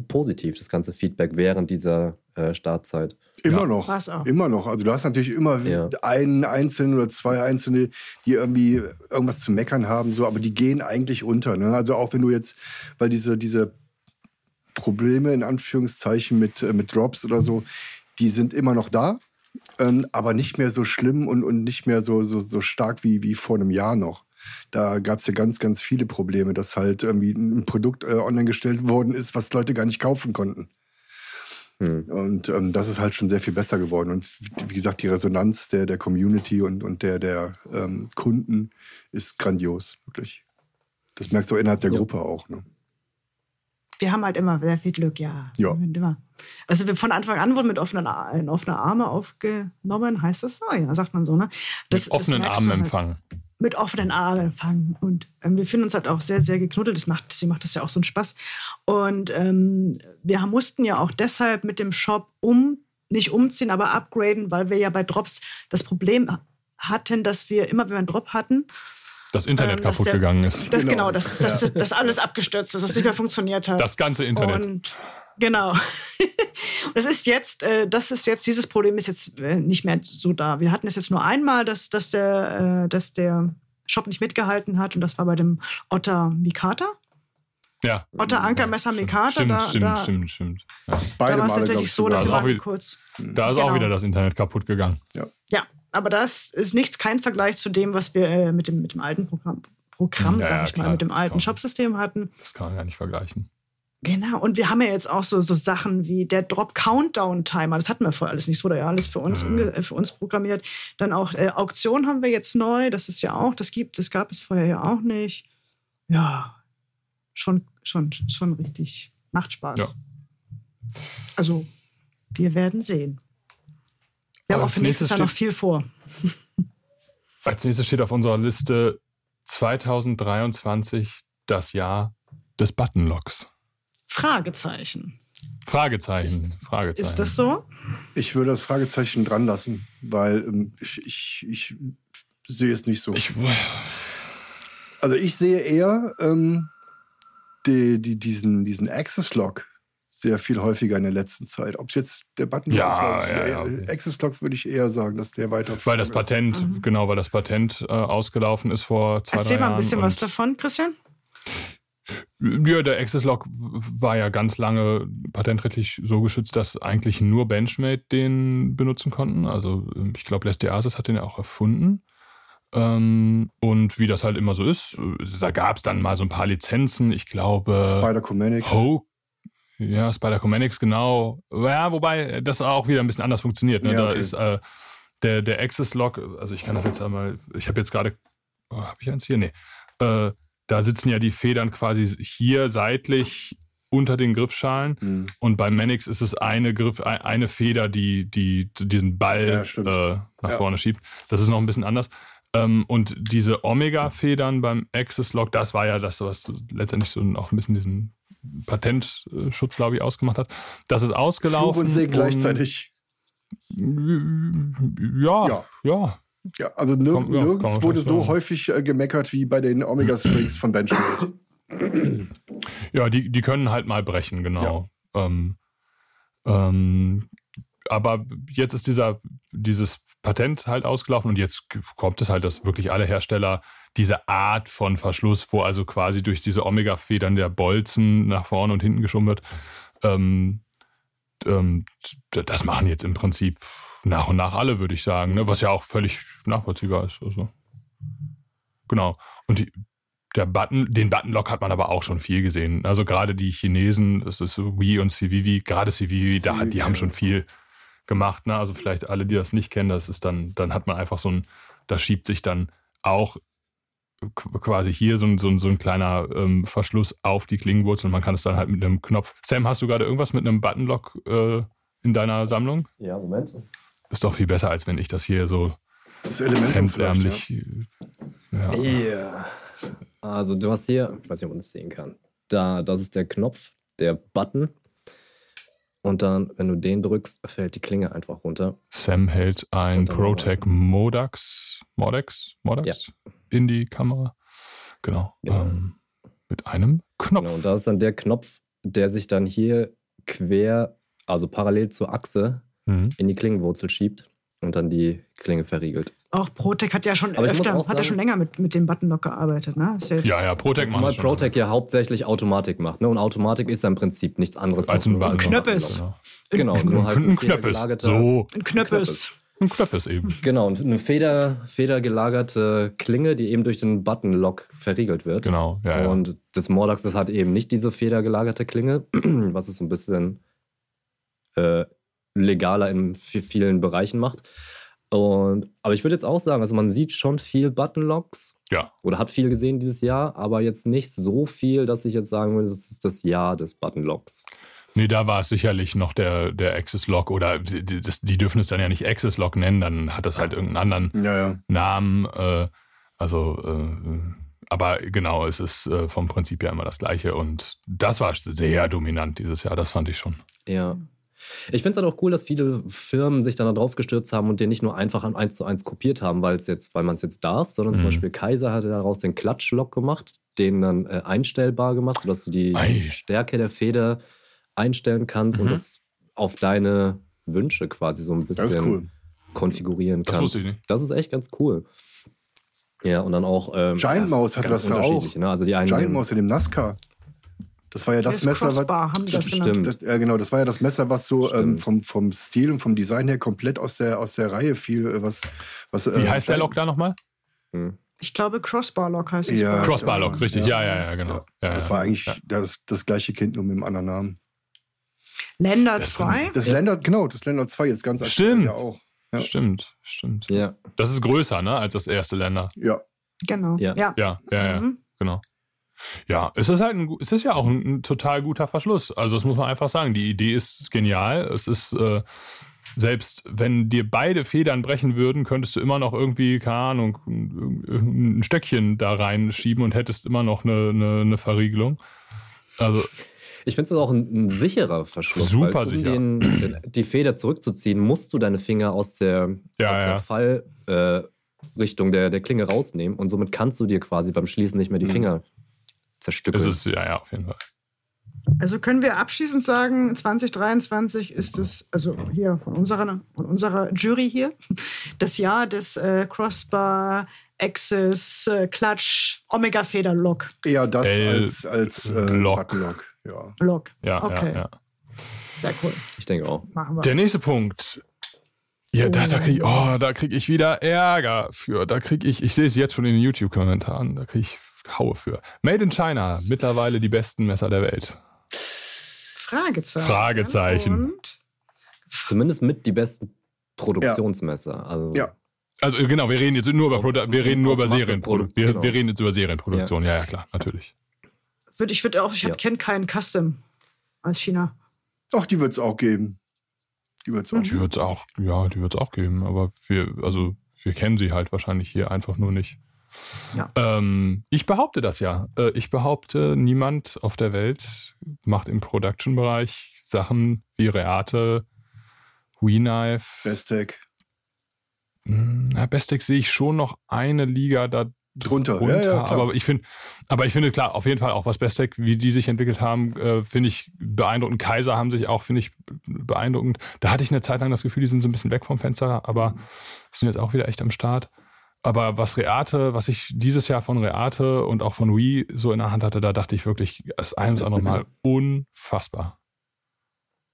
Speaker 3: positiv, das ganze Feedback während dieser äh, Startzeit.
Speaker 4: Immer
Speaker 2: Ja.
Speaker 4: noch.
Speaker 1: War's auch.
Speaker 4: Immer noch. Also du hast natürlich immer
Speaker 3: Ja.
Speaker 4: einen Einzelnen oder zwei Einzelne, die irgendwie irgendwas zu meckern haben, so, aber die gehen eigentlich unter. Ne? Also auch wenn du jetzt, weil diese, diese Probleme in Anführungszeichen mit, äh, mit Drops oder so, die sind immer noch da, ähm, aber nicht mehr so schlimm und, und nicht mehr so, so, so stark wie, wie vor einem Jahr noch. Da gab es ja ganz, ganz viele Probleme, dass halt irgendwie ein Produkt äh, online gestellt worden ist, was Leute gar nicht kaufen konnten.
Speaker 3: Hm.
Speaker 4: Und ähm, das ist halt schon sehr viel besser geworden. Und wie gesagt, die Resonanz der, der Community und, und der, der ähm, Kunden ist grandios, wirklich. Das merkst du innerhalb der
Speaker 3: Ja.
Speaker 4: Gruppe auch. Ne?
Speaker 1: Wir haben halt immer sehr viel Glück, ja.
Speaker 4: Ja.
Speaker 1: Immer. Also wir von Anfang an wurden mit offenen, in offene Arme aufgenommen, heißt das so? Ja, sagt man so, ne? Das,
Speaker 2: Mit offenen Armen
Speaker 1: halt.
Speaker 2: empfangen.
Speaker 1: mit offenen Armen empfangen. Und ähm, wir finden uns halt auch sehr, sehr geknuddelt. Das macht, deswegen macht das ja auch so einen Spaß. Und ähm, wir haben- mussten ja auch deshalb mit dem Shop um, nicht umziehen, aber upgraden, weil wir ja bei Drops das Problem hatten, dass wir immer, wenn wir einen Drop hatten,
Speaker 2: Das Internet
Speaker 1: Ähm,
Speaker 2: kaputt
Speaker 1: der-
Speaker 2: gegangen ist.
Speaker 1: das
Speaker 4: Genau.
Speaker 1: genau, dass, dass, dass, dass alles abgestürzt ist, dass es nicht mehr funktioniert hat.
Speaker 2: Das ganze Internet.
Speaker 1: Und genau. Und [laughs] das ist jetzt, äh, das ist jetzt, dieses Problem ist jetzt äh, nicht mehr so da. Wir hatten es jetzt nur einmal, dass, dass, der, äh, dass der Shop nicht mitgehalten hat und das war bei dem Otter Mikata.
Speaker 2: ja.
Speaker 1: Otter Ankermesser Mikata.
Speaker 2: Stimmt,
Speaker 1: da,
Speaker 2: stimmt,
Speaker 1: da,
Speaker 2: stimmt, stimmt. Ja.
Speaker 4: Beide
Speaker 1: da war es tatsächlich
Speaker 4: ich,
Speaker 1: so, dass wir
Speaker 2: Also auch wieder-
Speaker 1: kurz.
Speaker 2: Da ist auch
Speaker 1: Genau.
Speaker 2: wieder das Internet kaputt gegangen.
Speaker 1: Ja, aber das ist nicht kein Vergleich zu dem, was wir äh, mit, dem, mit dem alten Programm, Programm
Speaker 2: Ja,
Speaker 1: sag
Speaker 2: ja,
Speaker 1: ich mal,
Speaker 2: klar,
Speaker 1: mit dem alten Shopsystem hatten.
Speaker 2: Das kann man gar nicht vergleichen.
Speaker 1: Genau, und wir haben ja jetzt auch so, so Sachen wie der Drop-Countdown-Timer. Das hatten wir vorher alles nicht. Das wurde ja alles für uns, äh, für uns programmiert. Dann auch äh, Auktion haben wir jetzt neu. Das ist ja auch, das gibt, das gab es vorher ja auch nicht. Ja, schon, schon, schon richtig. Macht Spaß.
Speaker 2: Ja.
Speaker 1: Also, wir werden sehen. Wir haben
Speaker 2: Aber
Speaker 1: auch für nächstes Jahr noch viel vor. [laughs]
Speaker 2: Als nächstes steht auf unserer Liste 2023 das Jahr des Buttonlocks.
Speaker 1: Fragezeichen.
Speaker 2: Fragezeichen, Fragezeichen.
Speaker 1: Ist das so?
Speaker 4: Ich würde das Fragezeichen dran lassen, weil ähm, ich, ich, ich sehe es nicht so.
Speaker 2: Ich,
Speaker 4: also ich sehe eher ähm, die, die, diesen, diesen Access-Lock sehr viel häufiger in der letzten Zeit. Ob es jetzt der Button
Speaker 2: Ja,
Speaker 4: ich
Speaker 2: ja, ja.
Speaker 4: Access-Lock würde ich eher sagen, dass der weiter
Speaker 2: weil das
Speaker 4: vorne ist.
Speaker 2: Patent,
Speaker 1: Mhm.
Speaker 2: genau, weil das Patent äh, ausgelaufen ist vor zwei,
Speaker 1: Erzähl
Speaker 2: drei
Speaker 1: mal ein
Speaker 2: Jahren.
Speaker 1: bisschen was davon, Christian.
Speaker 2: Ja, der Access Lock war ja ganz lange patentrechtlich so geschützt, dass eigentlich nur Benchmade den benutzen konnten. Also ähm, ich glaube, Lester Asis hat den ja auch erfunden. Ähm, und wie das halt immer so ist, äh, da gab es dann mal so ein paar Lizenzen. Ich glaube,
Speaker 4: Spider-Comanic.
Speaker 2: Ho ja, Spider-Comanics, genau. Ja, wobei das auch wieder ein bisschen anders funktioniert. Ne?
Speaker 4: Ja,
Speaker 2: Da
Speaker 4: okay.
Speaker 2: ist äh, der, der Access-Log, also ich kann das jetzt einmal, ich habe jetzt gerade, oh, habe ich eins hier? Nee. Äh, da sitzen ja die Federn quasi hier seitlich unter den Griffschalen
Speaker 4: Hm.
Speaker 2: und bei Manix ist es eine Griff, ein- eine Feder, die, die diesen Ball
Speaker 4: Ja,
Speaker 2: äh, nach
Speaker 4: Ja.
Speaker 2: vorne schiebt. Das ist noch ein bisschen anders. Ähm, und diese Omega-Federn beim Access Lock, das war ja das, was letztendlich so auch ein bisschen diesen Patentschutz, glaube ich, ausgemacht hat. Das ist ausgelaufen.
Speaker 4: Fluch und Segen gleichzeitig.
Speaker 2: Ja,
Speaker 4: Ja.
Speaker 2: ja.
Speaker 4: Ja, also nirg
Speaker 2: Komm, ja,
Speaker 4: nirgends wurde so
Speaker 2: sagen.
Speaker 4: häufig äh, gemeckert wie bei den Omega Springs von Benchmade.
Speaker 2: Ja, die, die können halt mal brechen, genau. Ähm, ähm, aber jetzt ist dieser, dieses Patent halt ausgelaufen und jetzt kommt es halt, dass wirklich alle Hersteller diese Art von Verschluss, wo also quasi durch diese Omega-Federn der Bolzen nach vorne und hinten geschoben wird, ähm, ähm, das machen jetzt im Prinzip nach und nach alle, würde ich sagen, ne? was ja auch völlig nachvollziehbar ist. Also. Genau. Und die, der Button, den Buttonlock hat man aber auch schon viel gesehen. Also gerade die Chinesen, das ist Wii und Civivi, gerade Civivi, da, die haben schon viel gemacht. Ne? Also vielleicht alle, die das nicht kennen, das ist dann, dann hat man einfach so ein, da schiebt sich dann auch qu- quasi hier so ein, so ein, so ein kleiner ähm, Verschluss auf die Klingenwurzel und man kann es dann halt mit einem Knopf. Sam, hast du gerade irgendwas mit einem Buttonlock äh, in deiner Sammlung?
Speaker 3: Ja, Moment.
Speaker 2: Ist doch viel besser, als wenn ich das hier so
Speaker 4: Das Element
Speaker 2: hemdärmlich. Ja.
Speaker 3: Ja. Also du hast hier, ich weiß nicht, ob man das sehen kann. Da, das ist der Knopf, der Button. Und dann, wenn du den drückst, fällt die Klinge einfach runter.
Speaker 2: Sam hält ein ProTech Modax, Modex, Modex in die Kamera. Genau.
Speaker 3: Genau.
Speaker 2: Ähm, mit einem Knopf.
Speaker 3: Genau, und da ist dann der Knopf, der sich dann hier quer, also parallel zur Achse,
Speaker 2: Mhm.
Speaker 3: in die Klingenwurzel schiebt und dann die Klinge verriegelt.
Speaker 1: Auch Protec hat ja schon
Speaker 3: Aber
Speaker 1: öfter, hat ja schon länger mit, mit dem Buttonlock gearbeitet, ne? Ist ja, jetzt
Speaker 2: Ja, ja, ProTech macht
Speaker 3: Zumal
Speaker 2: schon.
Speaker 3: ProTech ja hauptsächlich Automatik macht. Ne? Und Automatik ist ja im Prinzip nichts anderes
Speaker 2: Als ein
Speaker 3: nur
Speaker 2: Button.
Speaker 1: Knöppes.
Speaker 2: Genau.
Speaker 3: Genau, nur halt
Speaker 2: Ein
Speaker 3: ein
Speaker 2: Knöppes. So,
Speaker 1: ein Knöppes.
Speaker 2: ein Knöppes eben. [laughs]
Speaker 3: Genau, und eine Feder, federgelagerte Klinge, die eben durch den Buttonlock verriegelt wird.
Speaker 2: Genau, ja, ja.
Speaker 3: Und das Mordax das hat eben nicht diese federgelagerte Klinge, [clears throat] was es so ein bisschen äh, legaler in vi- vielen Bereichen macht. Und, aber ich würde jetzt auch sagen, also man sieht schon viel Buttonlocks
Speaker 2: Ja,
Speaker 3: oder hat viel gesehen dieses Jahr, aber jetzt nicht so viel, dass ich jetzt sagen würde, das ist das Jahr des Buttonlocks.
Speaker 2: nee, da war es sicherlich noch der, der Access Lock oder die, das, die dürfen es dann ja nicht Access Lock nennen, dann hat das halt irgendeinen anderen
Speaker 4: Ja, ja.
Speaker 2: Namen. Äh, also, äh, aber genau, es ist äh, vom Prinzip ja immer das Gleiche und das war sehr dominant dieses Jahr, das fand ich schon.
Speaker 3: Ja. Ich finde es halt auch cool, dass viele Firmen sich dann darauf gestürzt haben und den nicht nur einfach an 1 zu 1 kopiert haben, weil es jetzt, weil man es jetzt darf, sondern zum
Speaker 2: Mhm.
Speaker 3: Beispiel Kaiser hatte daraus den Klatschlock gemacht, den dann äh, einstellbar gemacht, sodass du die,
Speaker 2: Ei.
Speaker 3: Stärke der Feder einstellen kannst und
Speaker 2: Mhm.
Speaker 3: das auf deine Wünsche quasi so ein
Speaker 4: Das
Speaker 3: bisschen
Speaker 4: cool.
Speaker 3: konfigurieren
Speaker 2: Das
Speaker 3: kannst.
Speaker 2: wusste ich nicht.
Speaker 3: Das ist echt ganz cool. Ja, und dann auch. Ähm,
Speaker 4: Giant Mouse
Speaker 3: ganz
Speaker 4: das ja auch.
Speaker 3: Ne? Also die einen
Speaker 4: Giant Mouse in dem NASCAR. Das war ja das
Speaker 1: Das
Speaker 4: Messer, was.
Speaker 1: Crossbar haben die das
Speaker 3: Stimmt.
Speaker 4: Das, ja, genau, das war ja das Messer, was so ähm, vom, vom Stil und vom Design her komplett aus der, aus der Reihe fiel. äh, Was, was,
Speaker 2: Wie heißt der Lock da nochmal?
Speaker 3: Hm.
Speaker 1: Ich glaube, Crossbar Lock heißt es.
Speaker 4: Ja.
Speaker 2: Crossbar Lock, richtig. Ja, ja, ja, genau. Ja,
Speaker 4: Das
Speaker 2: ja.
Speaker 4: war eigentlich
Speaker 2: Ja.
Speaker 4: das, das gleiche Kind, nur mit einem anderen Namen.
Speaker 1: Länder
Speaker 2: Das
Speaker 1: 2.
Speaker 4: Das
Speaker 2: Ja.
Speaker 4: Länder, genau, das Länder 2 jetzt ganz
Speaker 2: Stimmt.
Speaker 4: ja auch. Ja.
Speaker 2: Stimmt, stimmt.
Speaker 3: Ja,
Speaker 2: Das ist größer, ne, als das erste Länder.
Speaker 4: Ja,
Speaker 1: Genau.
Speaker 3: Ja.
Speaker 1: Ja.
Speaker 2: Ja, ja, ja,
Speaker 1: Mhm.
Speaker 2: genau. Ja, es ist halt ein, es ist ja auch ein, ein total guter Verschluss. Also das muss man einfach sagen. Die Idee ist genial. Es ist äh, selbst wenn dir beide Federn brechen würden, könntest du immer noch irgendwie, keine Ahnung, ein, ein Stöckchen da reinschieben und hättest immer noch eine, eine, eine Verriegelung. Also
Speaker 3: Ich finde es auch ein, ein sicherer Verschluss.
Speaker 2: Super
Speaker 3: um
Speaker 2: sicher.
Speaker 3: Den, den, die Feder zurückzuziehen, musst du deine Finger aus der,
Speaker 2: Ja,
Speaker 3: aus
Speaker 2: ja.
Speaker 3: der Fallrichtung äh, Richtung der, der Klinge rausnehmen und somit kannst du dir quasi beim Schließen nicht mehr die
Speaker 4: Mhm.
Speaker 3: Finger
Speaker 2: es ist, ja, ja, auf jeden Fall.
Speaker 1: Also können wir abschließend sagen, 2023 ist es, also hier von unserer, von unserer Jury hier, [laughs] das Jahr des äh, Crossbar, Access, äh, Clutch, Omega Feder Lock.
Speaker 4: eher das
Speaker 2: L-
Speaker 4: als, als äh,
Speaker 2: Lock.
Speaker 4: Buttonlock. Ja.
Speaker 1: Lock.
Speaker 2: Ja,
Speaker 1: okay.
Speaker 2: ja, ja.
Speaker 1: Sehr cool.
Speaker 3: Ich denke auch.
Speaker 1: Machen wir.
Speaker 2: Der nächste Punkt. Ja, da, da kriege ich, oh, da krieg ich wieder Ärger für. Da kriege ich, ich sehe es jetzt schon in den YouTube-Kommentaren, da kriege ich Haue für. Made in China, mittlerweile die besten Messer der Welt.
Speaker 1: Fragezeichen.
Speaker 2: Fragezeichen.
Speaker 1: Und
Speaker 3: Zumindest mit die besten Produktionsmesser. Also,
Speaker 4: Ja.
Speaker 2: Also äh, genau, wir reden jetzt nur über, Produ wir reden nur über Serienproduktion. Wir,
Speaker 3: Produ-
Speaker 2: wir reden jetzt über Serienproduktion, ja, ja, klar, natürlich.
Speaker 1: würd, ich würde auch, ich
Speaker 3: Ja.
Speaker 1: kenne keinen Custom aus China.
Speaker 4: Ach, die wird es auch geben. Die wird es auch
Speaker 2: Die
Speaker 4: geben.
Speaker 2: wird es auch, ja, die wird es auch geben, aber wir, also wir kennen sie halt wahrscheinlich hier einfach nur nicht.
Speaker 1: Ja.
Speaker 2: Ähm, ich behaupte das ja. Äh, ich behaupte, niemand auf der Welt macht im Production-Bereich Sachen wie Reate, WeKnife.
Speaker 4: Bestec.
Speaker 2: Hm, Na, Bestec sehe ich schon noch eine Liga da
Speaker 4: Drunter.
Speaker 2: drunter.
Speaker 4: Ja, ja, klar.
Speaker 2: aber ich finde, aber ich finde klar, auf jeden Fall auch was Bestec, wie die sich entwickelt haben, äh, finde ich beeindruckend. Kaiser haben sich auch, finde ich, beeindruckend. Da hatte ich eine Zeit lang das Gefühl, die sind so ein bisschen weg vom Fenster, aber sind jetzt auch wieder echt am Start. Aber was Reate, was ich dieses Jahr von Reate und auch von Wii so in der Hand hatte, da dachte ich wirklich, das eine und das andere Mal [laughs] unfassbar.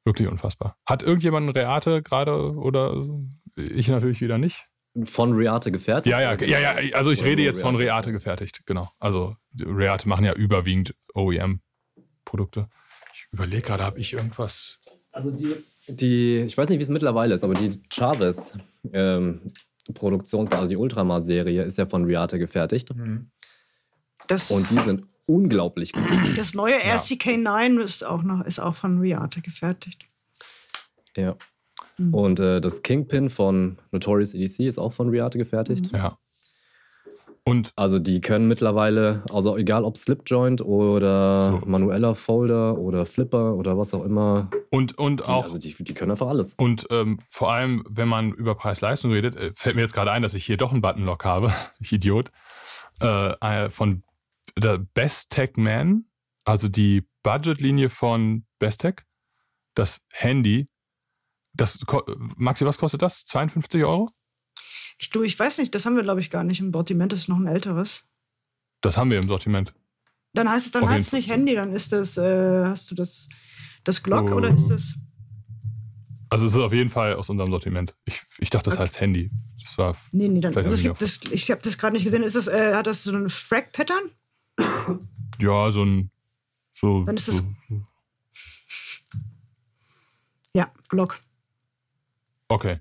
Speaker 2: Wirklich unfassbar. Hat irgendjemand ein Reate gerade oder ich natürlich wieder nicht?
Speaker 3: Von Reate gefertigt?
Speaker 2: Ja, ja, ja, ja, also ich
Speaker 3: Oder
Speaker 2: rede jetzt von Reate gefertigt, genau. Also Reate machen ja überwiegend OEM-Produkte. Ich überlege gerade, habe ich irgendwas.
Speaker 3: Also die, die, ich weiß nicht, wie es mittlerweile ist, aber die Chavez ähm, Produktions, also die Ultramar-Serie ist ja von Reate gefertigt.
Speaker 1: Das,
Speaker 3: Und die sind unglaublich gut. [clears throat]
Speaker 1: das neue RCK9 ist auch, noch, ist auch von Reate gefertigt.
Speaker 3: Ja.
Speaker 1: Mhm.
Speaker 3: Und äh, das Kingpin von Notorious EDC ist auch von Reate gefertigt.
Speaker 2: Ja. Und
Speaker 3: Also die können mittlerweile, also egal ob Slipjoint oder
Speaker 2: So.
Speaker 3: manueller Folder oder Flipper oder was auch immer,
Speaker 2: Und, und
Speaker 3: die,
Speaker 2: auch,
Speaker 3: also die, die können einfach alles.
Speaker 2: und ähm, vor allem, wenn man über Preis-Leistung redet, äh, fällt mir jetzt gerade ein, dass ich hier doch einen Buttonlock habe. [laughs] ich Idiot. Äh, äh, von der Best Tech Man, also die Budgetlinie von Best Tech, das Handy. Das, Maxi, was kostet das? 52 Euro?
Speaker 1: Ich, du, ich weiß nicht, das haben wir, glaube ich, gar nicht im Sortiment. Das ist noch ein älteres.
Speaker 2: Das haben wir im Sortiment.
Speaker 1: Dann heißt es, dann
Speaker 2: Auf
Speaker 1: heißt es nicht
Speaker 2: Fall.
Speaker 1: Handy, dann ist das, äh, hast du das, das Glock
Speaker 2: Oh.
Speaker 1: oder ist das.
Speaker 2: Also es ist auf jeden Fall aus unserem Sortiment. Ich, ich dachte, das
Speaker 1: Okay.
Speaker 2: heißt Handy. Das war
Speaker 1: Nee, nee, dann. Also es gibt das, ich habe das gerade nicht gesehen. Ist das, äh, hat das so ein Frag-Pattern?
Speaker 2: ja so ein so,
Speaker 1: Dann ist
Speaker 2: so
Speaker 1: es- Ja, Glock.
Speaker 2: okay.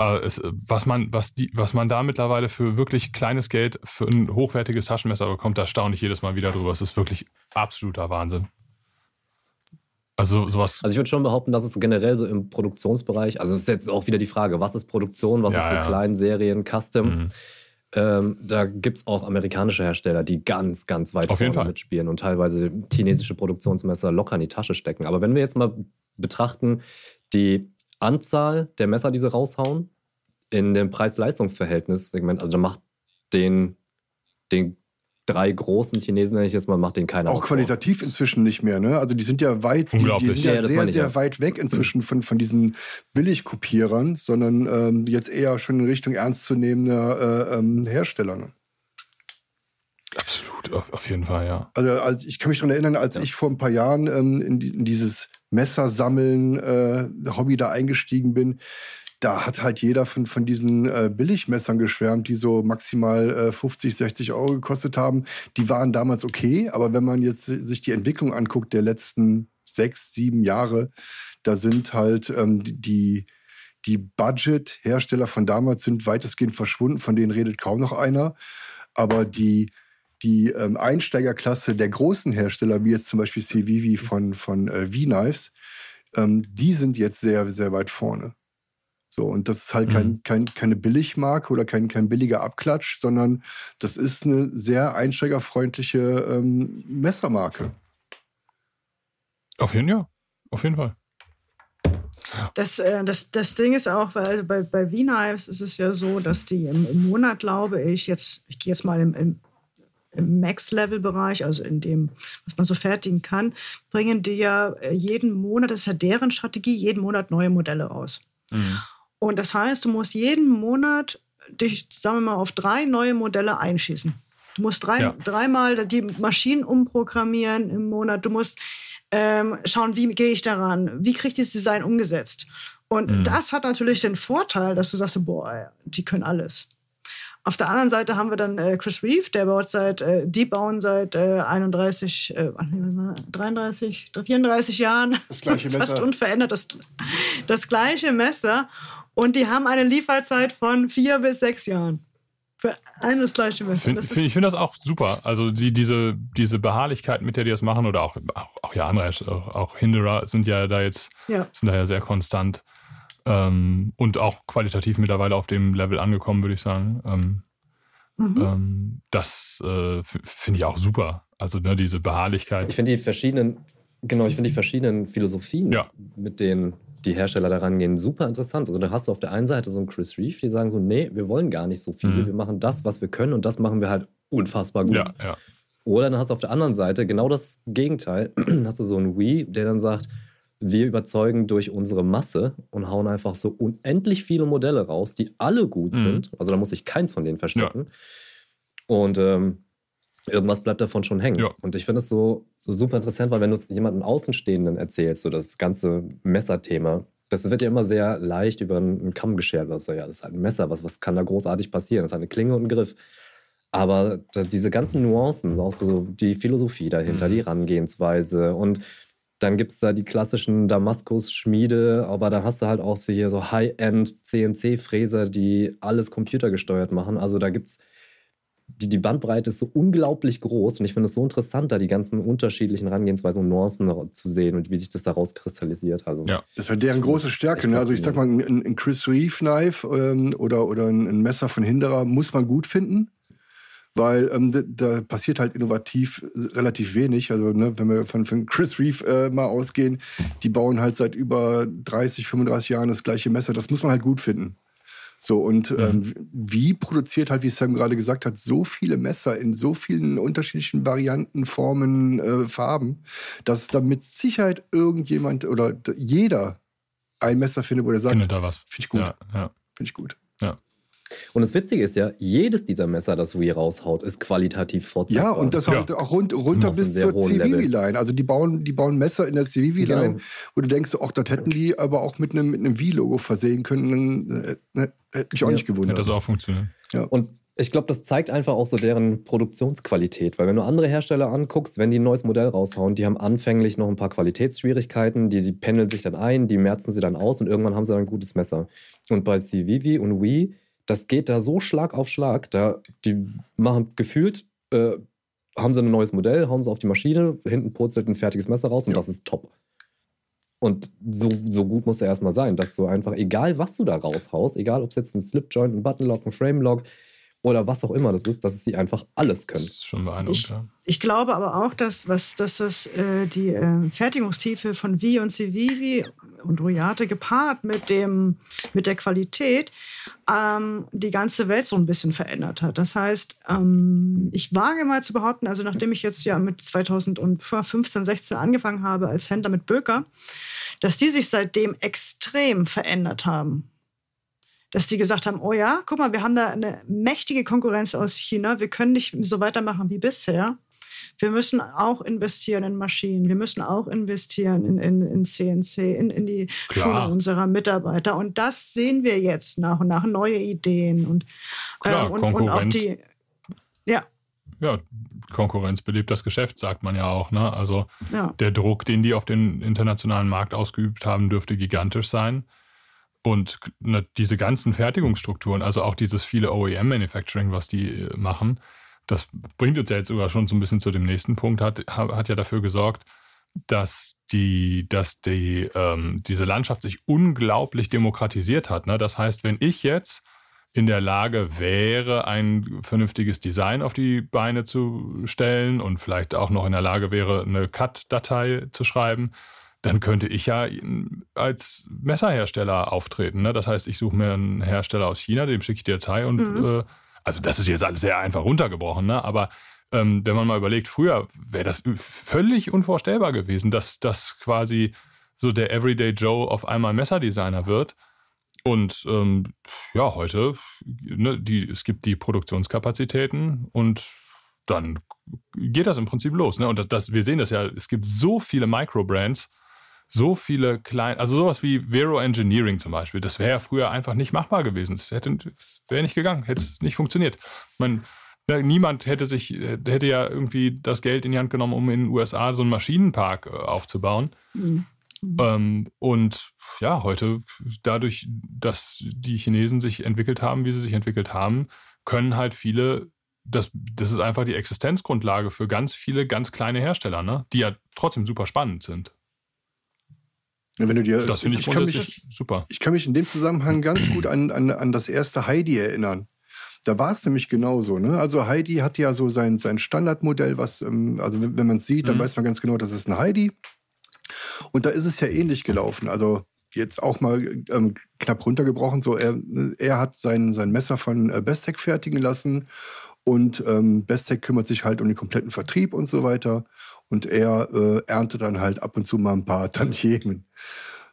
Speaker 2: Es, äh, was, man, was, die, was man da mittlerweile für wirklich kleines Geld für ein hochwertiges Taschenmesser bekommt, da staune ich jedes Mal wieder drüber. Es ist wirklich absoluter Wahnsinn. Also sowas.
Speaker 3: Also ich würde schon behaupten, dass es generell so im Produktionsbereich, also es ist jetzt auch wieder die Frage, was ist Produktion, was
Speaker 2: Ja,
Speaker 3: ist so
Speaker 2: ja.
Speaker 3: Kleinserien, Custom.
Speaker 2: Mhm.
Speaker 3: Ähm, da gibt es auch amerikanische Hersteller, die ganz, ganz weit
Speaker 2: Auf
Speaker 3: vorne mitspielen und teilweise chinesische Produktionsmesser locker in die Tasche stecken. Aber wenn wir jetzt mal betrachten, die Anzahl der Messer, die sie raushauen, in dem Preis-Leistungs-Verhältnis-Segment, also da macht den, den drei großen Chinesen, nenne ich jetzt mal, macht den keiner
Speaker 4: Auch
Speaker 3: aus.
Speaker 4: qualitativ inzwischen nicht mehr, ne? Also die sind ja weit, die, die sind
Speaker 3: Ja,
Speaker 4: ja,
Speaker 3: ja,
Speaker 4: sehr, sehr
Speaker 3: ja.
Speaker 4: weit weg inzwischen von, von diesen Billigkopierern, sondern ähm, jetzt eher schon in Richtung ernstzunehmender äh, ähm, Hersteller. Ne?
Speaker 2: Absolut, auf, auf jeden Fall, ja.
Speaker 4: Also als, ich kann mich daran erinnern, als ich vor ein paar Jahren ähm, in, die, in dieses Messersammeln äh, Hobby da eingestiegen bin, da hat halt jeder von, von diesen äh, Billigmessern geschwärmt, die so maximal äh, 50, 60 Euro gekostet haben. Die waren damals okay, aber wenn man jetzt sich die Entwicklung anguckt der letzten sechs, sieben Jahre, da sind halt ähm, die, die Budget-Hersteller von damals sind weitestgehend verschwunden, von denen redet kaum noch einer. Aber die, die ähm, Einsteigerklasse der großen Hersteller, wie jetzt zum Beispiel CVV von, von äh, V-Knives, ähm, die sind jetzt sehr, sehr weit vorne. So, und das ist halt kein,
Speaker 2: Mhm.
Speaker 4: kein, keine Billigmarke oder kein, kein billiger Abklatsch, sondern das ist eine sehr einsteigerfreundliche ähm, Messermarke.
Speaker 2: Auf jeden, ja. Auf jeden Fall.
Speaker 1: Das, äh, das, das Ding ist auch, weil bei, bei V-Knives ist es ja so, dass die im, im Monat, glaube ich, jetzt, ich gehe jetzt mal im, im, im Max-Level-Bereich, also in dem, was man so fertigen kann, bringen die ja äh, jeden Monat, das ist ja deren Strategie, jeden Monat neue Modelle raus. Und das heißt, du musst jeden Monat dich, sagen wir mal, auf drei neue Modelle einschießen. Du musst drei,
Speaker 2: Ja.
Speaker 1: dreimal die Maschinen umprogrammieren im Monat. Du musst ähm, schauen, wie gehe ich daran? Wie kriege ich dieses Design umgesetzt? Und
Speaker 2: Mhm.
Speaker 1: das hat natürlich den Vorteil, dass du sagst, boah, die können alles. Auf der anderen Seite haben wir dann äh, Chris Reeve, der baut seit, äh, die bauen seit äh, 31, äh, warte mal, 33, 34 Jahren.
Speaker 4: Das gleiche [laughs]
Speaker 1: Fast
Speaker 4: Messer.
Speaker 1: unverändert das, das gleiche Messer. Und die haben eine Lieferzeit von vier bis sechs Jahren. Für ein und das gleiche Messer.
Speaker 2: Find,
Speaker 1: Das
Speaker 2: find, ich finde das auch super. Also die, diese, diese Beharrlichkeit, mit der die das machen, oder auch, auch, auch ja andere, auch, auch Hinderer sind ja da jetzt,
Speaker 1: ja.
Speaker 2: sind da ja sehr konstant. Ähm, und auch qualitativ mittlerweile auf dem Level angekommen, würde ich sagen. Ähm,
Speaker 1: Mhm.
Speaker 2: ähm, das äh, finde ich auch super. Also ne, diese Beharrlichkeit.
Speaker 3: Ich finde die verschiedenen, genau, ich finde die verschiedenen Philosophien,
Speaker 2: Ja.
Speaker 3: mit denen die Hersteller da rangehen, super interessant. Also da hast du auf der einen Seite so einen Chris Reeve, die sagen so, nee, wir wollen gar nicht so viel,
Speaker 2: Mhm.
Speaker 3: wir machen das, was wir können und das machen wir halt unfassbar gut.
Speaker 2: ja, ja.
Speaker 3: Oder dann hast du auf der anderen Seite genau das Gegenteil. [clears throat] hast du so einen Wii, der dann sagt, wir überzeugen durch unsere Masse und hauen einfach so unendlich viele Modelle raus, die alle gut
Speaker 2: Mhm.
Speaker 3: sind. Also da muss ich keins von denen verstecken. Und ähm, irgendwas bleibt davon schon hängen.
Speaker 2: Ja.
Speaker 3: Und ich finde es so, so super interessant, weil wenn du es jemandem Außenstehenden erzählst, so das ganze Messerthema, das wird ja immer sehr leicht über einen Kamm geschert. Also, ja, das ist halt ein Messer, was, was kann da großartig passieren? Das ist eine Klinge und ein Griff. Aber das, diese ganzen Nuancen, auch so die Philosophie dahinter,
Speaker 2: Mhm.
Speaker 3: die Herangehensweise und dann gibt es da die klassischen Damaskus-Schmiede, aber dann hast du halt auch so hier so High-End CNC-Fräser, die alles computergesteuert machen. Also da gibt es die, die Bandbreite ist so unglaublich groß und ich finde es so interessant, da die ganzen unterschiedlichen Herangehensweisen und Nuancen zu sehen und wie sich das daraus kristallisiert. Also,
Speaker 2: Ja.
Speaker 4: Das ist halt deren große Stärke. Ne? Also ich sag mal, ein, ein Chris Reeve Knife ähm, oder, oder ein, ein Messer von Hinderer muss man gut finden. Weil ähm, da, passiert halt innovativ relativ wenig. Also, ne, wenn wir von, von Chris Reeve äh, mal ausgehen, die bauen halt seit über 30, 35 Jahren das gleiche Messer. Das muss man halt gut finden. So, und ähm, wie produziert halt, wie Sam gerade gesagt hat, so viele Messer in so vielen unterschiedlichen Varianten, Formen, äh, Farben, dass da mit Sicherheit irgendjemand oder jeder ein Messer findet, wo der sagt,
Speaker 2: Findet da was.
Speaker 4: Finde ich gut.
Speaker 2: Ja, ja.
Speaker 4: finde ich gut.
Speaker 3: Und das Witzige ist ja, jedes dieser Messer, das Wii raushaut, ist qualitativ vorzeigbar.
Speaker 4: Ja, und das
Speaker 2: Ja.
Speaker 4: halt auch run runter bis zur. Civivi-Line. Also die bauen, die bauen Messer in der Civivi-Line,
Speaker 3: Genau.
Speaker 4: wo du denkst, ach, das hätten die aber auch mit einem, mit einem V-Logo versehen können. Dann, ne, hätte mich auch
Speaker 3: Ja.
Speaker 4: nicht gewundert.
Speaker 2: Hätte das auch funktionieren.
Speaker 3: Und ich glaube, das zeigt einfach auch so deren Produktionsqualität. Weil wenn du andere Hersteller anguckst, wenn die ein neues Modell raushauen, die haben anfänglich noch ein paar Qualitätsschwierigkeiten, die, die pendeln sich dann ein, die merzen sie dann aus und irgendwann haben sie dann ein gutes Messer. Und bei Civivi und Wii, das geht da so Schlag auf Schlag. Da, die machen gefühlt, äh, haben sie ein neues Modell, hauen sie auf die Maschine, hinten purzelt ein fertiges Messer raus und das ist top. Und so, so gut muss er erstmal sein, dass du einfach, egal was du da raushaust, egal ob es jetzt ein Slipjoint, ein Buttonlock, ein Framelock oder was auch immer das ist, dass sie einfach alles
Speaker 2: Das
Speaker 3: können.
Speaker 2: ist schon beeindruckend.
Speaker 1: Ich,
Speaker 2: ja.
Speaker 1: ich glaube aber auch, dass, was, dass das, äh, die äh, Fertigungstiefe von Vi und Civivi und Royate gepaart mit, dem, mit der Qualität ähm, die ganze Welt so ein bisschen verändert hat. Das heißt, ähm, ich wage mal zu behaupten, also nachdem ich jetzt ja mit 2015, 16 angefangen habe als Händler mit Böker, dass die sich seitdem extrem verändert haben dass die gesagt haben, oh ja, guck mal, wir haben da eine mächtige Konkurrenz aus China, wir können nicht so weitermachen wie bisher. Wir müssen auch investieren in Maschinen, wir müssen auch investieren in, in, in CNC, in, in die
Speaker 2: Klar.
Speaker 1: Schulung unserer Mitarbeiter. Und das sehen wir jetzt nach und nach, neue Ideen und,
Speaker 2: Klar,
Speaker 1: ähm, und, und auch
Speaker 2: Konkurrenz.
Speaker 1: die. Ja,
Speaker 2: ja, Konkurrenz belebt das Geschäft, sagt man ja auch. Ne? Also
Speaker 1: ja.
Speaker 2: der Druck, den die auf den internationalen Markt ausgeübt haben, dürfte gigantisch sein. Und ne, diese ganzen Fertigungsstrukturen, also auch dieses viele OEM-Manufacturing, was die äh, machen, das bringt uns ja jetzt sogar schon so ein bisschen zu dem nächsten Punkt, hat, ha- hat ja dafür gesorgt, dass die, dass die, ähm, diese Landschaft sich unglaublich demokratisiert hat. Ne? Das heißt, wenn ich jetzt in der Lage wäre, ein vernünftiges Design auf die Beine zu stellen und vielleicht auch noch in der Lage wäre, eine Cut-Datei zu schreiben, dann könnte ich ja als Messerhersteller auftreten. Ne? Das heißt, ich suche mir einen Hersteller aus China, dem schicke ich die Datei und
Speaker 1: Mhm.
Speaker 2: äh, also das ist jetzt alles sehr einfach runtergebrochen, ne? aber ähm, wenn man mal überlegt, früher wäre das völlig unvorstellbar gewesen, dass das quasi so der Everyday Joe auf einmal Messerdesigner wird. Und ähm, ja, heute, ne, die, es gibt die Produktionskapazitäten und dann geht das im Prinzip los. Ne? Und das, das, wir sehen das ja, es gibt so viele Microbrands, so viele kleine, also sowas wie Vero Engineering zum Beispiel, das wäre ja früher einfach nicht machbar gewesen. Es hätte, es wäre nicht gegangen, hätte nicht funktioniert. Man, niemand hätte sich, hätte ja irgendwie das Geld in die Hand genommen, um in den USA so einen Maschinenpark äh, aufzubauen.
Speaker 1: Mhm.
Speaker 2: Ähm, und ja, heute, dadurch, dass die Chinesen sich entwickelt haben, wie sie sich entwickelt haben, können halt viele, das, das ist einfach die Existenzgrundlage für ganz viele ganz kleine Hersteller, ne? die ja trotzdem super spannend sind.
Speaker 4: Wenn du dir,
Speaker 2: Das finde ich,
Speaker 4: kann mich,
Speaker 2: super.
Speaker 4: ich kann mich in dem Zusammenhang ganz gut an, an, an das erste Heidi erinnern. Da war es nämlich genauso. Ne? Also Heidi hat ja so sein, sein Standardmodell, was, ähm, also wenn wenn man es sieht, dann
Speaker 2: Mhm.
Speaker 4: weiß man ganz genau, das ist ein Heidi. Und da ist es ja ähnlich gelaufen. Also jetzt auch mal ähm, knapp runtergebrochen. So, er, er hat sein, sein Messer von äh, fertigen lassen und ähm, Bestech kümmert sich halt um den kompletten Vertrieb und so weiter. Und er äh, erntet dann halt ab und zu mal ein paar [laughs] Tantiemen.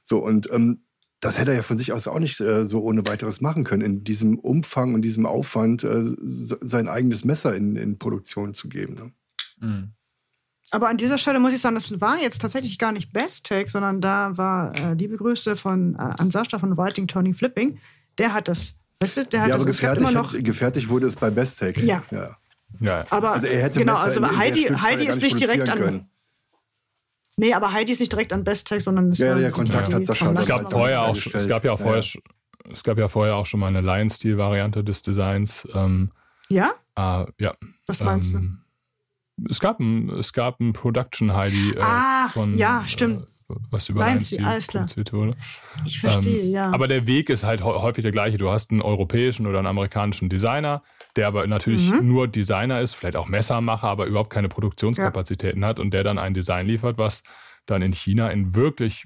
Speaker 4: So, und ähm, das hätte er ja von sich aus auch nicht äh, so ohne weiteres machen können, in diesem Umfang und diesem Aufwand äh, sein eigenes Messer in, in Produktion zu geben. Ne?
Speaker 2: Mhm.
Speaker 1: Aber an dieser Stelle muss ich sagen, das war jetzt tatsächlich gar nicht Best Take, sondern da war äh, liebe Grüße von äh, an Sascha von Writing Tony Flipping. Der hat das, weißt du, der hat
Speaker 4: Ja,
Speaker 1: das
Speaker 4: aber
Speaker 1: immer noch.
Speaker 4: hat, gefertigt wurde es bei Bestech.
Speaker 1: Ja.
Speaker 4: ja.
Speaker 2: Ja,
Speaker 1: Aber
Speaker 4: Also er hätte
Speaker 1: genau,
Speaker 4: Messer
Speaker 1: also Heidi, Heidi ist nicht direkt an.
Speaker 4: können.
Speaker 1: Nee, aber Heidi ist nicht direkt an Best Take, sondern es
Speaker 4: Ja,
Speaker 1: war
Speaker 4: der Kontakt hat Sascha
Speaker 1: von
Speaker 2: es gab vorher auch, es gab ja vorher, es gab ja vorher auch schon mal eine Lion-Steel-Variante des Designs. Ähm,
Speaker 1: Ja?
Speaker 2: Ah, ja.
Speaker 1: Was meinst
Speaker 2: ähm, Es gab ein, es gab ein Production Heidi äh,
Speaker 1: Ach,
Speaker 2: von
Speaker 1: ja, stimmt.
Speaker 2: Äh, was über
Speaker 1: Meinst du, alles klar.
Speaker 2: wurde.
Speaker 1: Ich verstehe,
Speaker 2: Ähm,
Speaker 1: ja.
Speaker 2: Aber der Weg ist halt hä- häufig der gleiche. Du hast einen europäischen oder einen amerikanischen Designer, der aber natürlich
Speaker 1: Mhm.
Speaker 2: nur Designer ist, vielleicht auch Messermacher, aber überhaupt keine Produktionskapazitäten hat und der dann ein Design liefert, was dann in China in wirklich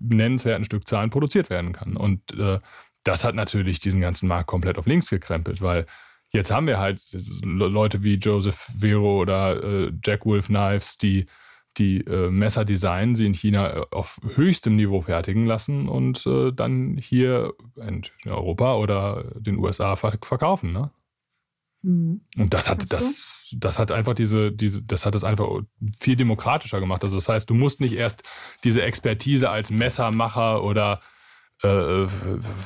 Speaker 2: nennenswerten Stückzahlen produziert werden kann. Und äh, das hat natürlich diesen ganzen Markt komplett auf links gekrempelt, weil jetzt haben wir halt Le- Leute wie Joseph Vero oder äh, Jack Wolf Knives, die die äh, Messer designen, sie in China äh, auf höchstem Niveau fertigen lassen und äh, dann hier in Europa oder den USA ver verkaufen. Ne?
Speaker 1: Mhm.
Speaker 2: Und das hat das, das hat einfach diese, diese, das hat es einfach viel demokratischer gemacht. Also das heißt, du musst nicht erst diese Expertise als Messermacher oder äh,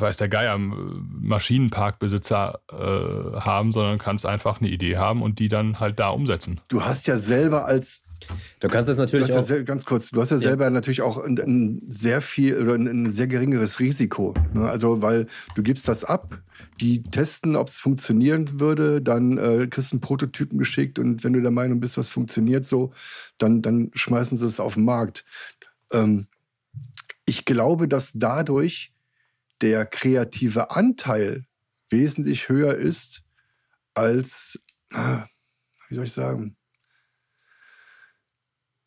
Speaker 2: weiß der Geier, Maschinenparkbesitzer äh, haben, sondern kannst einfach eine Idee haben und die dann halt da umsetzen.
Speaker 4: Du hast ja selber als
Speaker 3: Du kannst
Speaker 4: Du
Speaker 3: natürlich
Speaker 4: hast ja
Speaker 3: auch.
Speaker 4: ganz kurz, du hast ja, selber natürlich auch ein, ein sehr viel oder ein, ein sehr geringeres Risiko. Ne? Also, weil du gibst das ab, die testen, ob es funktionieren würde, dann äh, kriegst du einen Prototypen geschickt und wenn du der Meinung bist, das funktioniert so, dann, dann schmeißen sie es auf den Markt. Ähm, ich glaube, dass dadurch der kreative Anteil wesentlich höher ist als, ah, wie soll ich sagen,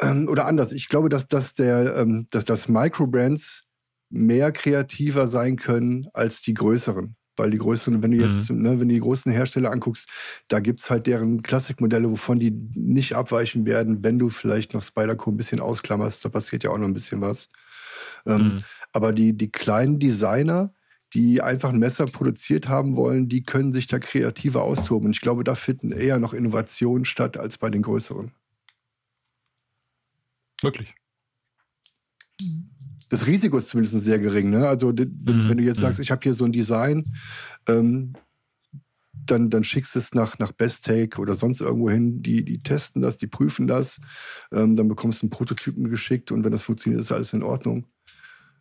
Speaker 4: ähm, oder anders. Ich glaube, dass, dass, der, ähm, dass, dass Microbrands mehr kreativer sein können als die größeren. Weil die größeren, wenn du jetzt, ne, wenn du die großen Hersteller anguckst, da gibt's halt deren Klassikmodelle, wovon die nicht abweichen werden, wenn du vielleicht noch Spyderco ein bisschen ausklammerst. Da passiert ja auch noch ein bisschen was. Ähm, Aber die, die kleinen Designer, die einfach ein Messer produziert haben wollen, die können sich da kreativer austoben. Und ich glaube, da finden eher noch Innovationen statt als bei den größeren.
Speaker 2: Wirklich.
Speaker 4: das Risiko ist zumindest sehr gering. Ne? Also wenn,
Speaker 2: Mhm,
Speaker 4: wenn du jetzt
Speaker 2: mhm.
Speaker 4: sagst, ich habe hier so ein Design, ähm, dann, dann schickst du es nach, nach Besttake oder sonst irgendwo hin. Die, die testen das, die prüfen das. Ähm, dann bekommst du einen Prototypen geschickt und wenn das funktioniert, ist alles in Ordnung.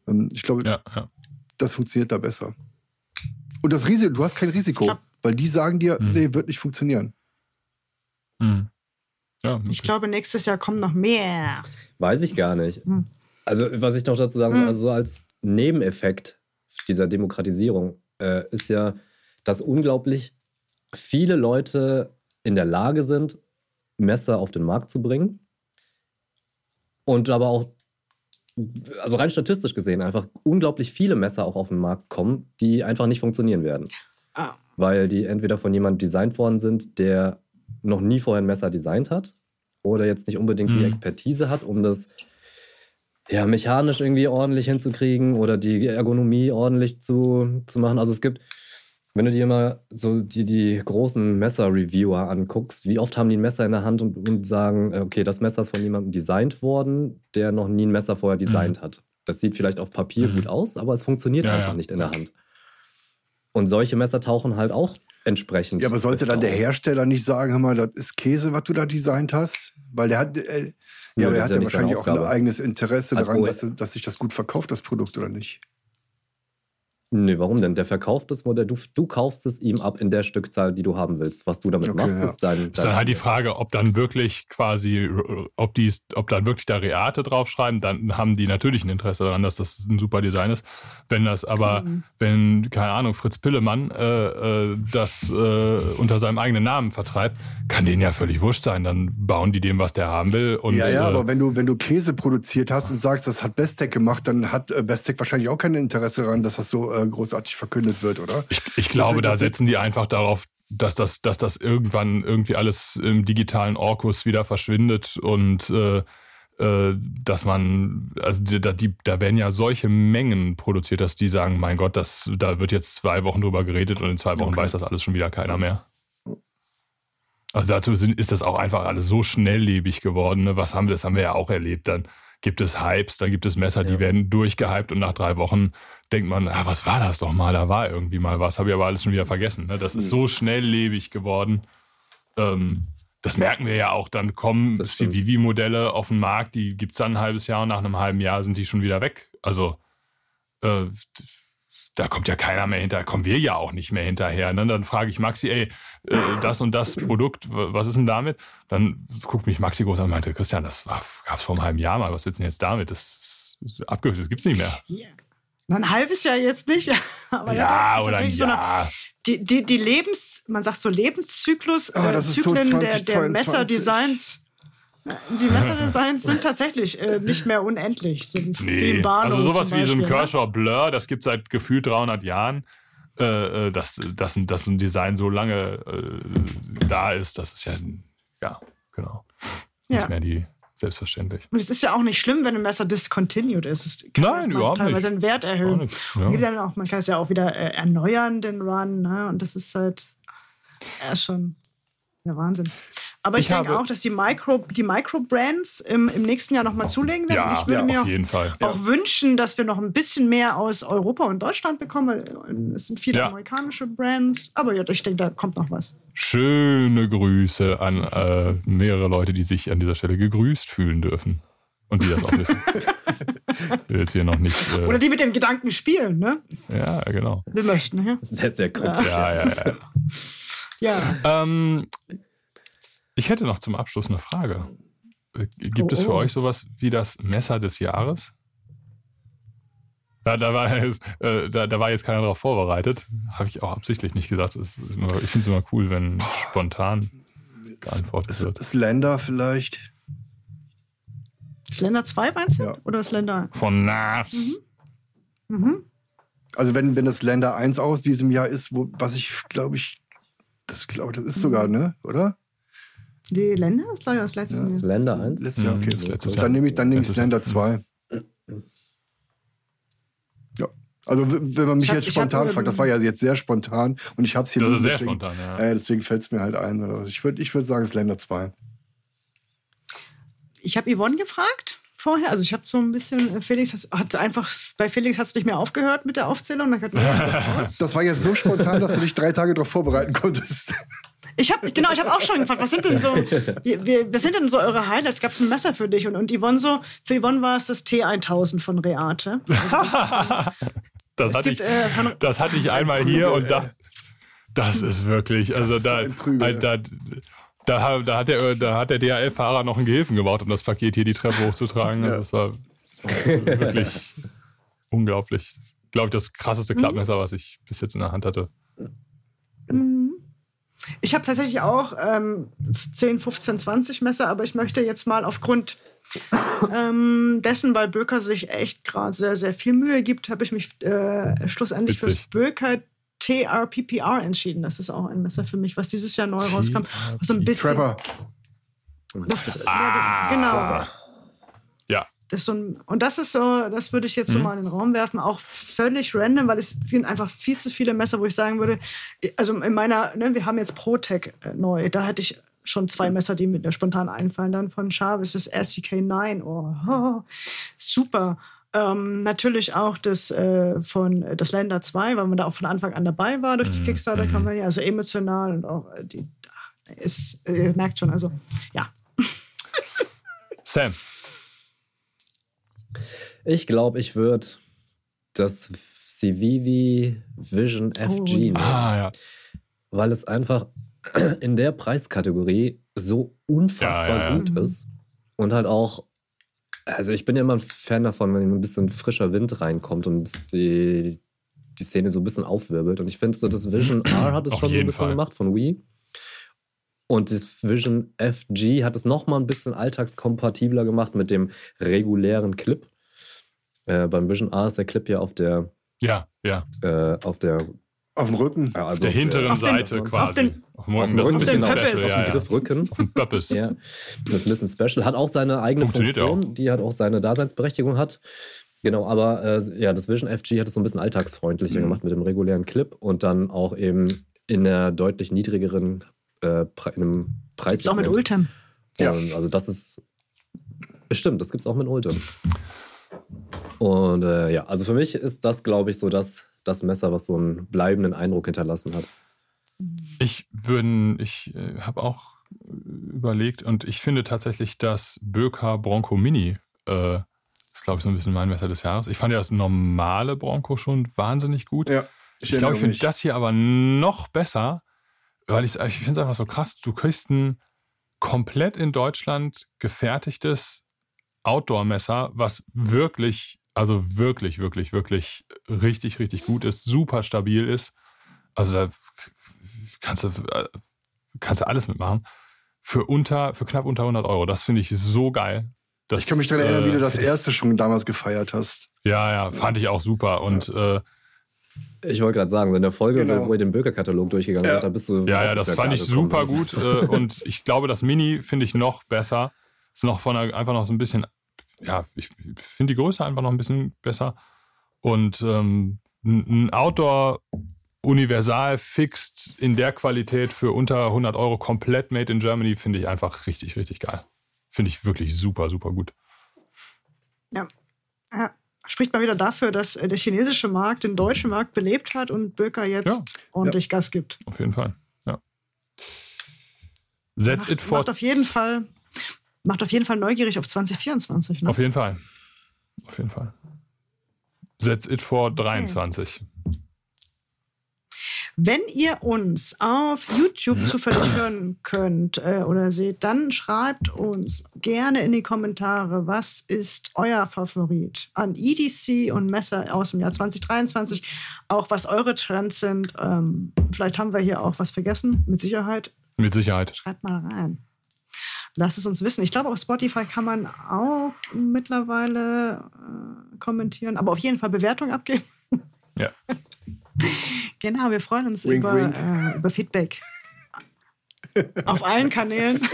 Speaker 4: Ähm, ich glaube,
Speaker 2: Ja, ja.
Speaker 4: das funktioniert da besser. Und das Risiko, du hast kein Risiko,
Speaker 1: Ich hab-
Speaker 4: weil die sagen dir,
Speaker 2: Mhm.
Speaker 4: nee, wird nicht funktionieren.
Speaker 2: Mhm. Ja,
Speaker 1: Ich
Speaker 2: wirklich.
Speaker 1: glaube, nächstes Jahr kommen noch mehr.
Speaker 3: Weiß ich gar nicht.
Speaker 1: Hm.
Speaker 3: Also, was ich noch dazu sagen soll,
Speaker 1: Hm.
Speaker 3: also so als Nebeneffekt dieser Demokratisierung äh, ist ja, dass unglaublich viele Leute in der Lage sind, Messer auf den Markt zu bringen. Und aber auch, also rein statistisch gesehen, einfach unglaublich viele Messer auch auf den Markt kommen, die einfach nicht funktionieren werden.
Speaker 1: Ah.
Speaker 3: Weil die entweder von jemandem designt worden sind, der noch nie vorher ein Messer designt hat oder jetzt nicht unbedingt die
Speaker 2: Mhm.
Speaker 3: Expertise hat, um das ja, mechanisch irgendwie ordentlich hinzukriegen oder die Ergonomie ordentlich zu, zu machen. Also es gibt, wenn du dir mal so die, die großen Messer-Reviewer anguckst, wie oft haben die ein Messer in der Hand und, und sagen, äh, okay, das Messer ist von jemandem designt worden, der noch nie ein Messer vorher designt hat. Das sieht vielleicht auf Papier
Speaker 2: Mhm.
Speaker 3: gut aus, aber es funktioniert
Speaker 2: Ja,
Speaker 3: einfach
Speaker 2: ja.
Speaker 3: nicht in der Hand. Und solche Messer tauchen halt auch entsprechend.
Speaker 4: Ja, aber sollte dann der. Hersteller nicht sagen, hör mal, das ist Käse, was du da designt hast? Weil der hat, äh,
Speaker 3: Ja,
Speaker 4: ja, aber er hat
Speaker 3: ja
Speaker 4: wahrscheinlich auch ein eigenes Interesse
Speaker 3: Als
Speaker 4: daran, dass, dass sich das gut verkauft, das Produkt, oder nicht?
Speaker 3: Nee, warum denn? Der verkauft das Modell, du, du kaufst es ihm ab in der Stückzahl, die du haben willst. Was du damit
Speaker 4: Okay,
Speaker 3: machst,
Speaker 4: ja.
Speaker 3: ist dein.
Speaker 2: Ist dann halt die Frage, ob dann wirklich quasi, ob die, ob dann wirklich da Reate draufschreiben, dann haben die natürlich ein Interesse daran, dass das ein super Design ist. Wenn das aber,
Speaker 1: Mhm.
Speaker 2: wenn, keine Ahnung, Fritz Pillemann äh, äh, das äh, unter seinem eigenen Namen vertreibt, kann denen ja völlig wurscht sein. Dann bauen die dem, was der haben will. Und,
Speaker 4: ja, ja,
Speaker 2: äh,
Speaker 4: aber wenn du, wenn du Käse produziert hast und sagst, das hat Bestec gemacht, dann hat äh, Bestec wahrscheinlich auch kein Interesse daran, dass das so äh, großartig verkündet wird, oder?
Speaker 2: Ich, ich glaube, da setzen die einfach darauf, dass das, dass das irgendwann irgendwie alles im digitalen Orkus wieder verschwindet und äh, äh, dass man, also die, da- die, da werden ja solche Mengen produziert, dass die sagen, mein Gott, das, da wird jetzt zwei Wochen drüber geredet und in zwei Wochen
Speaker 4: Okay.
Speaker 2: weiß das alles schon wieder keiner mehr. Also dazu sind, ist das auch einfach alles so schnelllebig geworden. Ne? Was haben wir, das haben wir ja auch erlebt. Dann gibt es Hypes, dann gibt es Messer, die
Speaker 3: Ja.
Speaker 2: werden durchgehypt und nach drei Wochen denkt man, ah, was war das doch mal? Da war irgendwie mal was, habe ich aber alles schon wieder vergessen. Ne? Das ist so schnelllebig geworden. Ähm, das merken wir ja auch. Dann kommen
Speaker 3: Das stimmt.
Speaker 2: CVV-Modelle auf den Markt, die gibt es dann ein halbes Jahr und nach einem halben Jahr sind die schon wieder weg. Also äh, da kommt ja keiner mehr hinterher, kommen wir ja auch nicht mehr hinterher. Ne? Dann frage ich Maxi, ey, äh, das und das Produkt, was ist denn damit? Dann guckt mich Maxi groß an und meinte, Christian, das gab es vor einem halben Jahr mal, was willst du denn jetzt damit? Das ist abgehört, das gibt es nicht mehr.
Speaker 1: Ein halbes Jahr jetzt nicht, [laughs] aber
Speaker 2: ja,
Speaker 1: ja
Speaker 2: oder ein
Speaker 1: so
Speaker 2: Jahr.
Speaker 1: eine, die, die, die Lebens, man sagt so Lebenszyklus,
Speaker 4: Ah,
Speaker 1: äh,
Speaker 4: das ist so
Speaker 1: Zyklen der, der
Speaker 4: 2022.
Speaker 1: Messerdesigns. Die [laughs] Messerdesigns sind tatsächlich äh, nicht mehr unendlich. Sind
Speaker 2: Nee, also sowas wie so ein
Speaker 1: ne?
Speaker 2: Kershaw Blur, das gibt es seit gefühlt 300 Jahren. Äh, äh, dass, dass, ein- dass ein Design so lange äh, da ist, das ist ja, ja, genau.
Speaker 1: Ja.
Speaker 2: Nicht mehr die selbstverständlich.
Speaker 1: Und es ist ja auch nicht schlimm, wenn ein Messer discontinued ist. Es kann
Speaker 2: Nein,
Speaker 1: man
Speaker 2: überhaupt
Speaker 1: teilweise
Speaker 2: nicht.
Speaker 1: Wert erhöhen.
Speaker 2: Nicht, ja.
Speaker 1: gibt dann auch, man kann es ja auch wieder äh, erneuern, den Run. Ne? Und das ist halt ja, schon der Wahnsinn. Aber ich,
Speaker 2: Ich
Speaker 1: denke auch, dass die Micro, die Micro-Brands im, im nächsten Jahr nochmal zulegen werden.
Speaker 2: Ja,
Speaker 1: ich würde
Speaker 4: ja,
Speaker 1: mir
Speaker 2: auf jeden Fall.
Speaker 1: auch wünschen, dass wir noch ein bisschen mehr aus Europa und Deutschland bekommen. weil Es sind viele
Speaker 2: Ja.
Speaker 1: amerikanische Brands. Aber ja, ich denke, da kommt noch was.
Speaker 2: Schöne Grüße an äh, mehrere Leute, die sich an dieser Stelle gegrüßt fühlen dürfen. Und die das auch wissen. [laughs] Will jetzt hier noch nicht. Äh,
Speaker 1: Oder die mit dem Gedanken spielen, ne?
Speaker 2: ja, genau.
Speaker 1: Wir möchten, ja.
Speaker 3: Sehr, sehr kryptisch.
Speaker 2: Ja, ja, ja.
Speaker 1: Ja.
Speaker 2: Ähm, ich hätte noch zum Abschluss eine Frage. Äh, Gibt
Speaker 1: Oh,
Speaker 2: es für
Speaker 1: oh.
Speaker 2: euch sowas wie das Messer des Jahres? Da, da, war, jetzt, äh, da, da war jetzt keiner darauf vorbereitet. Habe ich auch absichtlich nicht gesagt. Es ist immer, ich finde es immer cool, wenn spontan geantwortet wird.
Speaker 4: Slender vielleicht.
Speaker 1: Slender 2 meinst du?
Speaker 4: Ja.
Speaker 1: Oder Slender?
Speaker 2: Von Nafs.
Speaker 1: Mhm.
Speaker 4: Also wenn, wenn das Slender 1 aus diesem Jahr ist, wo, was ich glaube ich, das glaube ich, das ist sogar, ne? Oder?
Speaker 1: Die Länder ist glaube ich das letzte
Speaker 4: Ja.
Speaker 1: Jahr.
Speaker 3: Slender 1.
Speaker 4: Letztes Jahr,
Speaker 2: Mhm,
Speaker 4: okay.
Speaker 2: letztes Jahr.
Speaker 4: Dann nehme ich, dann nehme ich
Speaker 2: Jahr.
Speaker 4: 2. Ja. Also wenn man mich
Speaker 1: Ich hab-
Speaker 4: jetzt spontan fragt, das war ja jetzt sehr spontan und ich habe es hier
Speaker 2: Das ist sehr
Speaker 4: deswegen,
Speaker 2: spontan, ja.
Speaker 4: Äh, deswegen fällt es mir halt ein. Also ich würde ich würd sagen Slender 2.
Speaker 1: Ich habe Yvonne gefragt vorher. Also ich habe so ein bisschen, äh, Felix hat, hat einfach, bei Felix hat es nicht mehr aufgehört mit der Aufzählung. Dann hat man [laughs] das.
Speaker 4: Das war jetzt so spontan, dass du dich drei Tage darauf vorbereiten konntest.
Speaker 1: Ich habe genau, ich habe auch schon gefragt, was sind denn so, was sind denn so eure Highlights? Gab es ein Messer für dich? Und, und Yvonne so, für Yvonne war es das T1000 von Reate. [laughs]
Speaker 2: Das,
Speaker 1: Es
Speaker 2: hatte
Speaker 1: gibt,
Speaker 2: ich,
Speaker 1: äh, von-
Speaker 2: das hatte ich einmal hier und da. Das ist wirklich, also
Speaker 4: ist
Speaker 2: da,
Speaker 4: ein Prügel.
Speaker 2: halt, da, da, da hat der, da hat der DHL-Fahrer noch einen Gehilfen gebaut, um das Paket hier die Treppe [laughs] hochzutragen.
Speaker 4: Ja.
Speaker 2: Also das war das war wirklich unglaublich. Glaube ich, das krasseste Klappmesser, was ich bis jetzt in der Hand hatte.
Speaker 1: Ich habe tatsächlich auch ähm, 10, 15, 20 Messer, aber ich möchte jetzt mal aufgrund ähm, dessen, weil Böker sich echt gerade sehr, sehr viel Mühe gibt, habe ich mich äh, schlussendlich fürs
Speaker 2: Witzig.
Speaker 1: Böker TRPPR entschieden. Das ist auch ein Messer für mich, was dieses Jahr neu rauskam. So ein bisschen.
Speaker 4: Trevor.
Speaker 1: Das ist,
Speaker 2: Ah,
Speaker 1: genau.
Speaker 2: Ja,
Speaker 1: Das ist so ein, und das ist so, das würde ich jetzt so
Speaker 2: Mhm.
Speaker 1: mal in den Raum werfen, auch völlig random, weil es sind einfach viel zu viele Messer, wo ich sagen würde, also in meiner, ne, wir haben jetzt ProTech äh, neu, da hatte ich schon zwei Messer, die mir spontan einfallen. Dann von Chavez das SDK9, oh, [laughs] super. Ähm, natürlich auch das äh, von äh, das Länder 2, weil man da auch von Anfang an dabei war durch die
Speaker 2: Mhm.
Speaker 1: Kickstarter-Kampagne, also emotional und auch äh, die, ist, ihr merkt schon, also ja.
Speaker 2: Sam.
Speaker 3: Ich glaube, ich würde das Civivi Vision FG
Speaker 1: Oh,
Speaker 3: nehmen,
Speaker 2: Ah, ja.
Speaker 3: weil es einfach [clears throat] in der Preiskategorie so unfassbar
Speaker 2: Ja, ja,
Speaker 3: gut ist und halt auch, also ich bin ja immer ein Fan davon, wenn ein bisschen frischer Wind reinkommt und die, die Szene so ein bisschen aufwirbelt. Und ich finde, so das Vision R hat es
Speaker 2: Auf
Speaker 3: schon so ein bisschen
Speaker 2: Fall.
Speaker 3: gemacht von Wii. Und das Vision FG hat es noch mal ein bisschen alltagskompatibler gemacht mit dem regulären Clip. Äh, beim Vision R ist der Clip ja auf der,
Speaker 2: Ja, ja.
Speaker 3: äh, auf der,
Speaker 4: Auf dem Rücken.
Speaker 3: ja, also
Speaker 2: Auf der hinteren
Speaker 1: Auf den-
Speaker 2: Seite
Speaker 3: auf
Speaker 2: quasi.
Speaker 1: den-
Speaker 2: auf dem Rücken.
Speaker 3: auf dem
Speaker 2: Das ist ein
Speaker 3: Rücken,
Speaker 2: bisschen special.
Speaker 1: Auf
Speaker 3: auf
Speaker 2: Ja,
Speaker 3: dem
Speaker 2: ja.
Speaker 3: Griffrücken.
Speaker 2: Auf dem Pöppes.
Speaker 3: Ja, das ist ein bisschen special. Hat auch seine eigene
Speaker 2: ja
Speaker 3: Funktion, die hat auch seine Daseinsberechtigung hat. Genau, aber äh, ja, das Vision FG hat es so ein bisschen alltagsfreundlicher
Speaker 2: Mhm.
Speaker 3: gemacht mit dem regulären Clip und dann auch eben in einer deutlich niedrigeren äh, in einem Preis.
Speaker 1: Ist auch mit Ultem.
Speaker 4: Ja.
Speaker 3: Und also das ist stimmt, das gibt es auch mit Ultim. Und äh, ja, also für mich ist das, glaube ich, so das, das Messer, was so einen bleibenden Eindruck hinterlassen hat.
Speaker 2: Ich würde, ich äh, habe auch überlegt und ich finde tatsächlich, dass Böker Bronco Mini äh, ist, glaube ich, so ein bisschen mein Messer des Jahres. Ich fand ja das normale Bronco schon wahnsinnig gut.
Speaker 4: Ja,
Speaker 2: ich glaube, ich finde das hier aber noch besser, weil ich, ich finde es einfach so krass, du kriegst ein komplett in Deutschland gefertigtes Outdoor-Messer, was wirklich, also wirklich, wirklich, wirklich richtig, richtig gut ist, super stabil ist. Also da kannst du, äh, kannst du alles mitmachen. Für unter, für knapp unter 100 Euro. Das finde ich so geil. Das,
Speaker 4: ich kann mich daran erinnern, wie du
Speaker 2: äh,
Speaker 4: das erste schon damals gefeiert hast.
Speaker 2: Ja, ja, fand ich auch super. Und äh,
Speaker 3: Ich wollte gerade sagen, in der Folge,
Speaker 4: Genau.
Speaker 3: wo ihr den Bürgerkatalog durchgegangen
Speaker 4: Ja.
Speaker 3: seid, da bist du.
Speaker 2: Ja, ja, das
Speaker 3: nicht
Speaker 2: fand ich super gut. äh, und ich glaube, das Mini finde ich noch besser. Ist noch von der, einfach noch so ein bisschen, ja, ich finde die Größe einfach noch ein bisschen besser. Und ähm, ein ein Outdoor universal fixed in der Qualität für unter 100 Euro komplett made in Germany finde ich einfach richtig, richtig geil. Finde ich wirklich super, super gut.
Speaker 1: Ja. ja. Spricht mal wieder dafür, dass äh, der chinesische Markt den deutschen Markt belebt hat und Böker jetzt
Speaker 2: Ja.
Speaker 1: ordentlich Gas gibt.
Speaker 2: Auf jeden Fall. Ja. That's
Speaker 1: Macht,
Speaker 2: it for.
Speaker 1: macht auf jeden Fall macht auf jeden Fall neugierig auf 2024. Ne?
Speaker 2: Auf jeden Fall. Auf jeden Fall. That's it for 23.
Speaker 1: Wenn ihr uns auf YouTube zufällig hören könnt äh, oder seht, dann schreibt uns gerne in die Kommentare, was ist euer Favorit an EDC und Messer aus dem Jahr 2023, auch was eure Trends sind. Ähm, vielleicht haben wir hier auch was vergessen, mit Sicherheit.
Speaker 2: Mit Sicherheit.
Speaker 1: Schreibt mal rein. Lasst es uns wissen. Ich glaube, auf Spotify kann man auch mittlerweile äh, kommentieren, aber auf jeden Fall Bewertung abgeben.
Speaker 2: Ja. [laughs] [laughs]
Speaker 1: Genau, wir freuen uns
Speaker 4: Wink,
Speaker 1: über,
Speaker 4: wink.
Speaker 1: Äh, über Feedback. [laughs] Auf allen Kanälen. [laughs]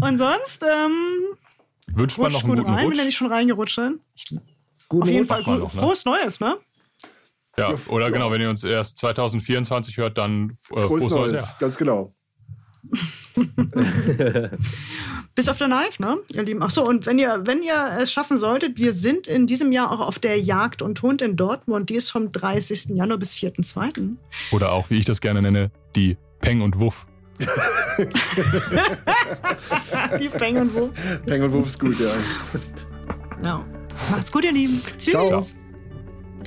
Speaker 1: Und sonst, ähm,
Speaker 2: Wünscht man noch
Speaker 1: rutscht
Speaker 2: einen
Speaker 1: gut
Speaker 2: guten
Speaker 1: rein, wenn
Speaker 2: Rutsch?
Speaker 1: ihr nicht schon reingerutscht seid.
Speaker 3: Guten
Speaker 1: Auf jeden
Speaker 3: Rutsch.
Speaker 1: Fall gut,
Speaker 2: ne?
Speaker 1: frohes Neues, ne?
Speaker 2: Ja, oder genau, wenn ihr uns erst 2024 hört, dann äh,
Speaker 4: Frohes Neues,
Speaker 2: Jahr.
Speaker 4: ganz genau.
Speaker 1: Bis auf der Knife, ne, ihr Lieben. Ach so, und wenn ihr, wenn ihr es schaffen solltet, wir sind in diesem Jahr auch auf der Jagd und Hund in Dortmund. Die ist vom 30. Januar bis 4.2.
Speaker 2: Oder auch, wie ich das gerne nenne, die Peng und Wuff. [laughs]
Speaker 1: Die Peng und Wo.
Speaker 4: Peng und Wurf ist gut, ja.
Speaker 1: Ja. Macht's gut, ihr Lieben. Tschüss.
Speaker 4: Ciao.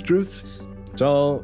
Speaker 4: Tschüss.
Speaker 3: Ciao.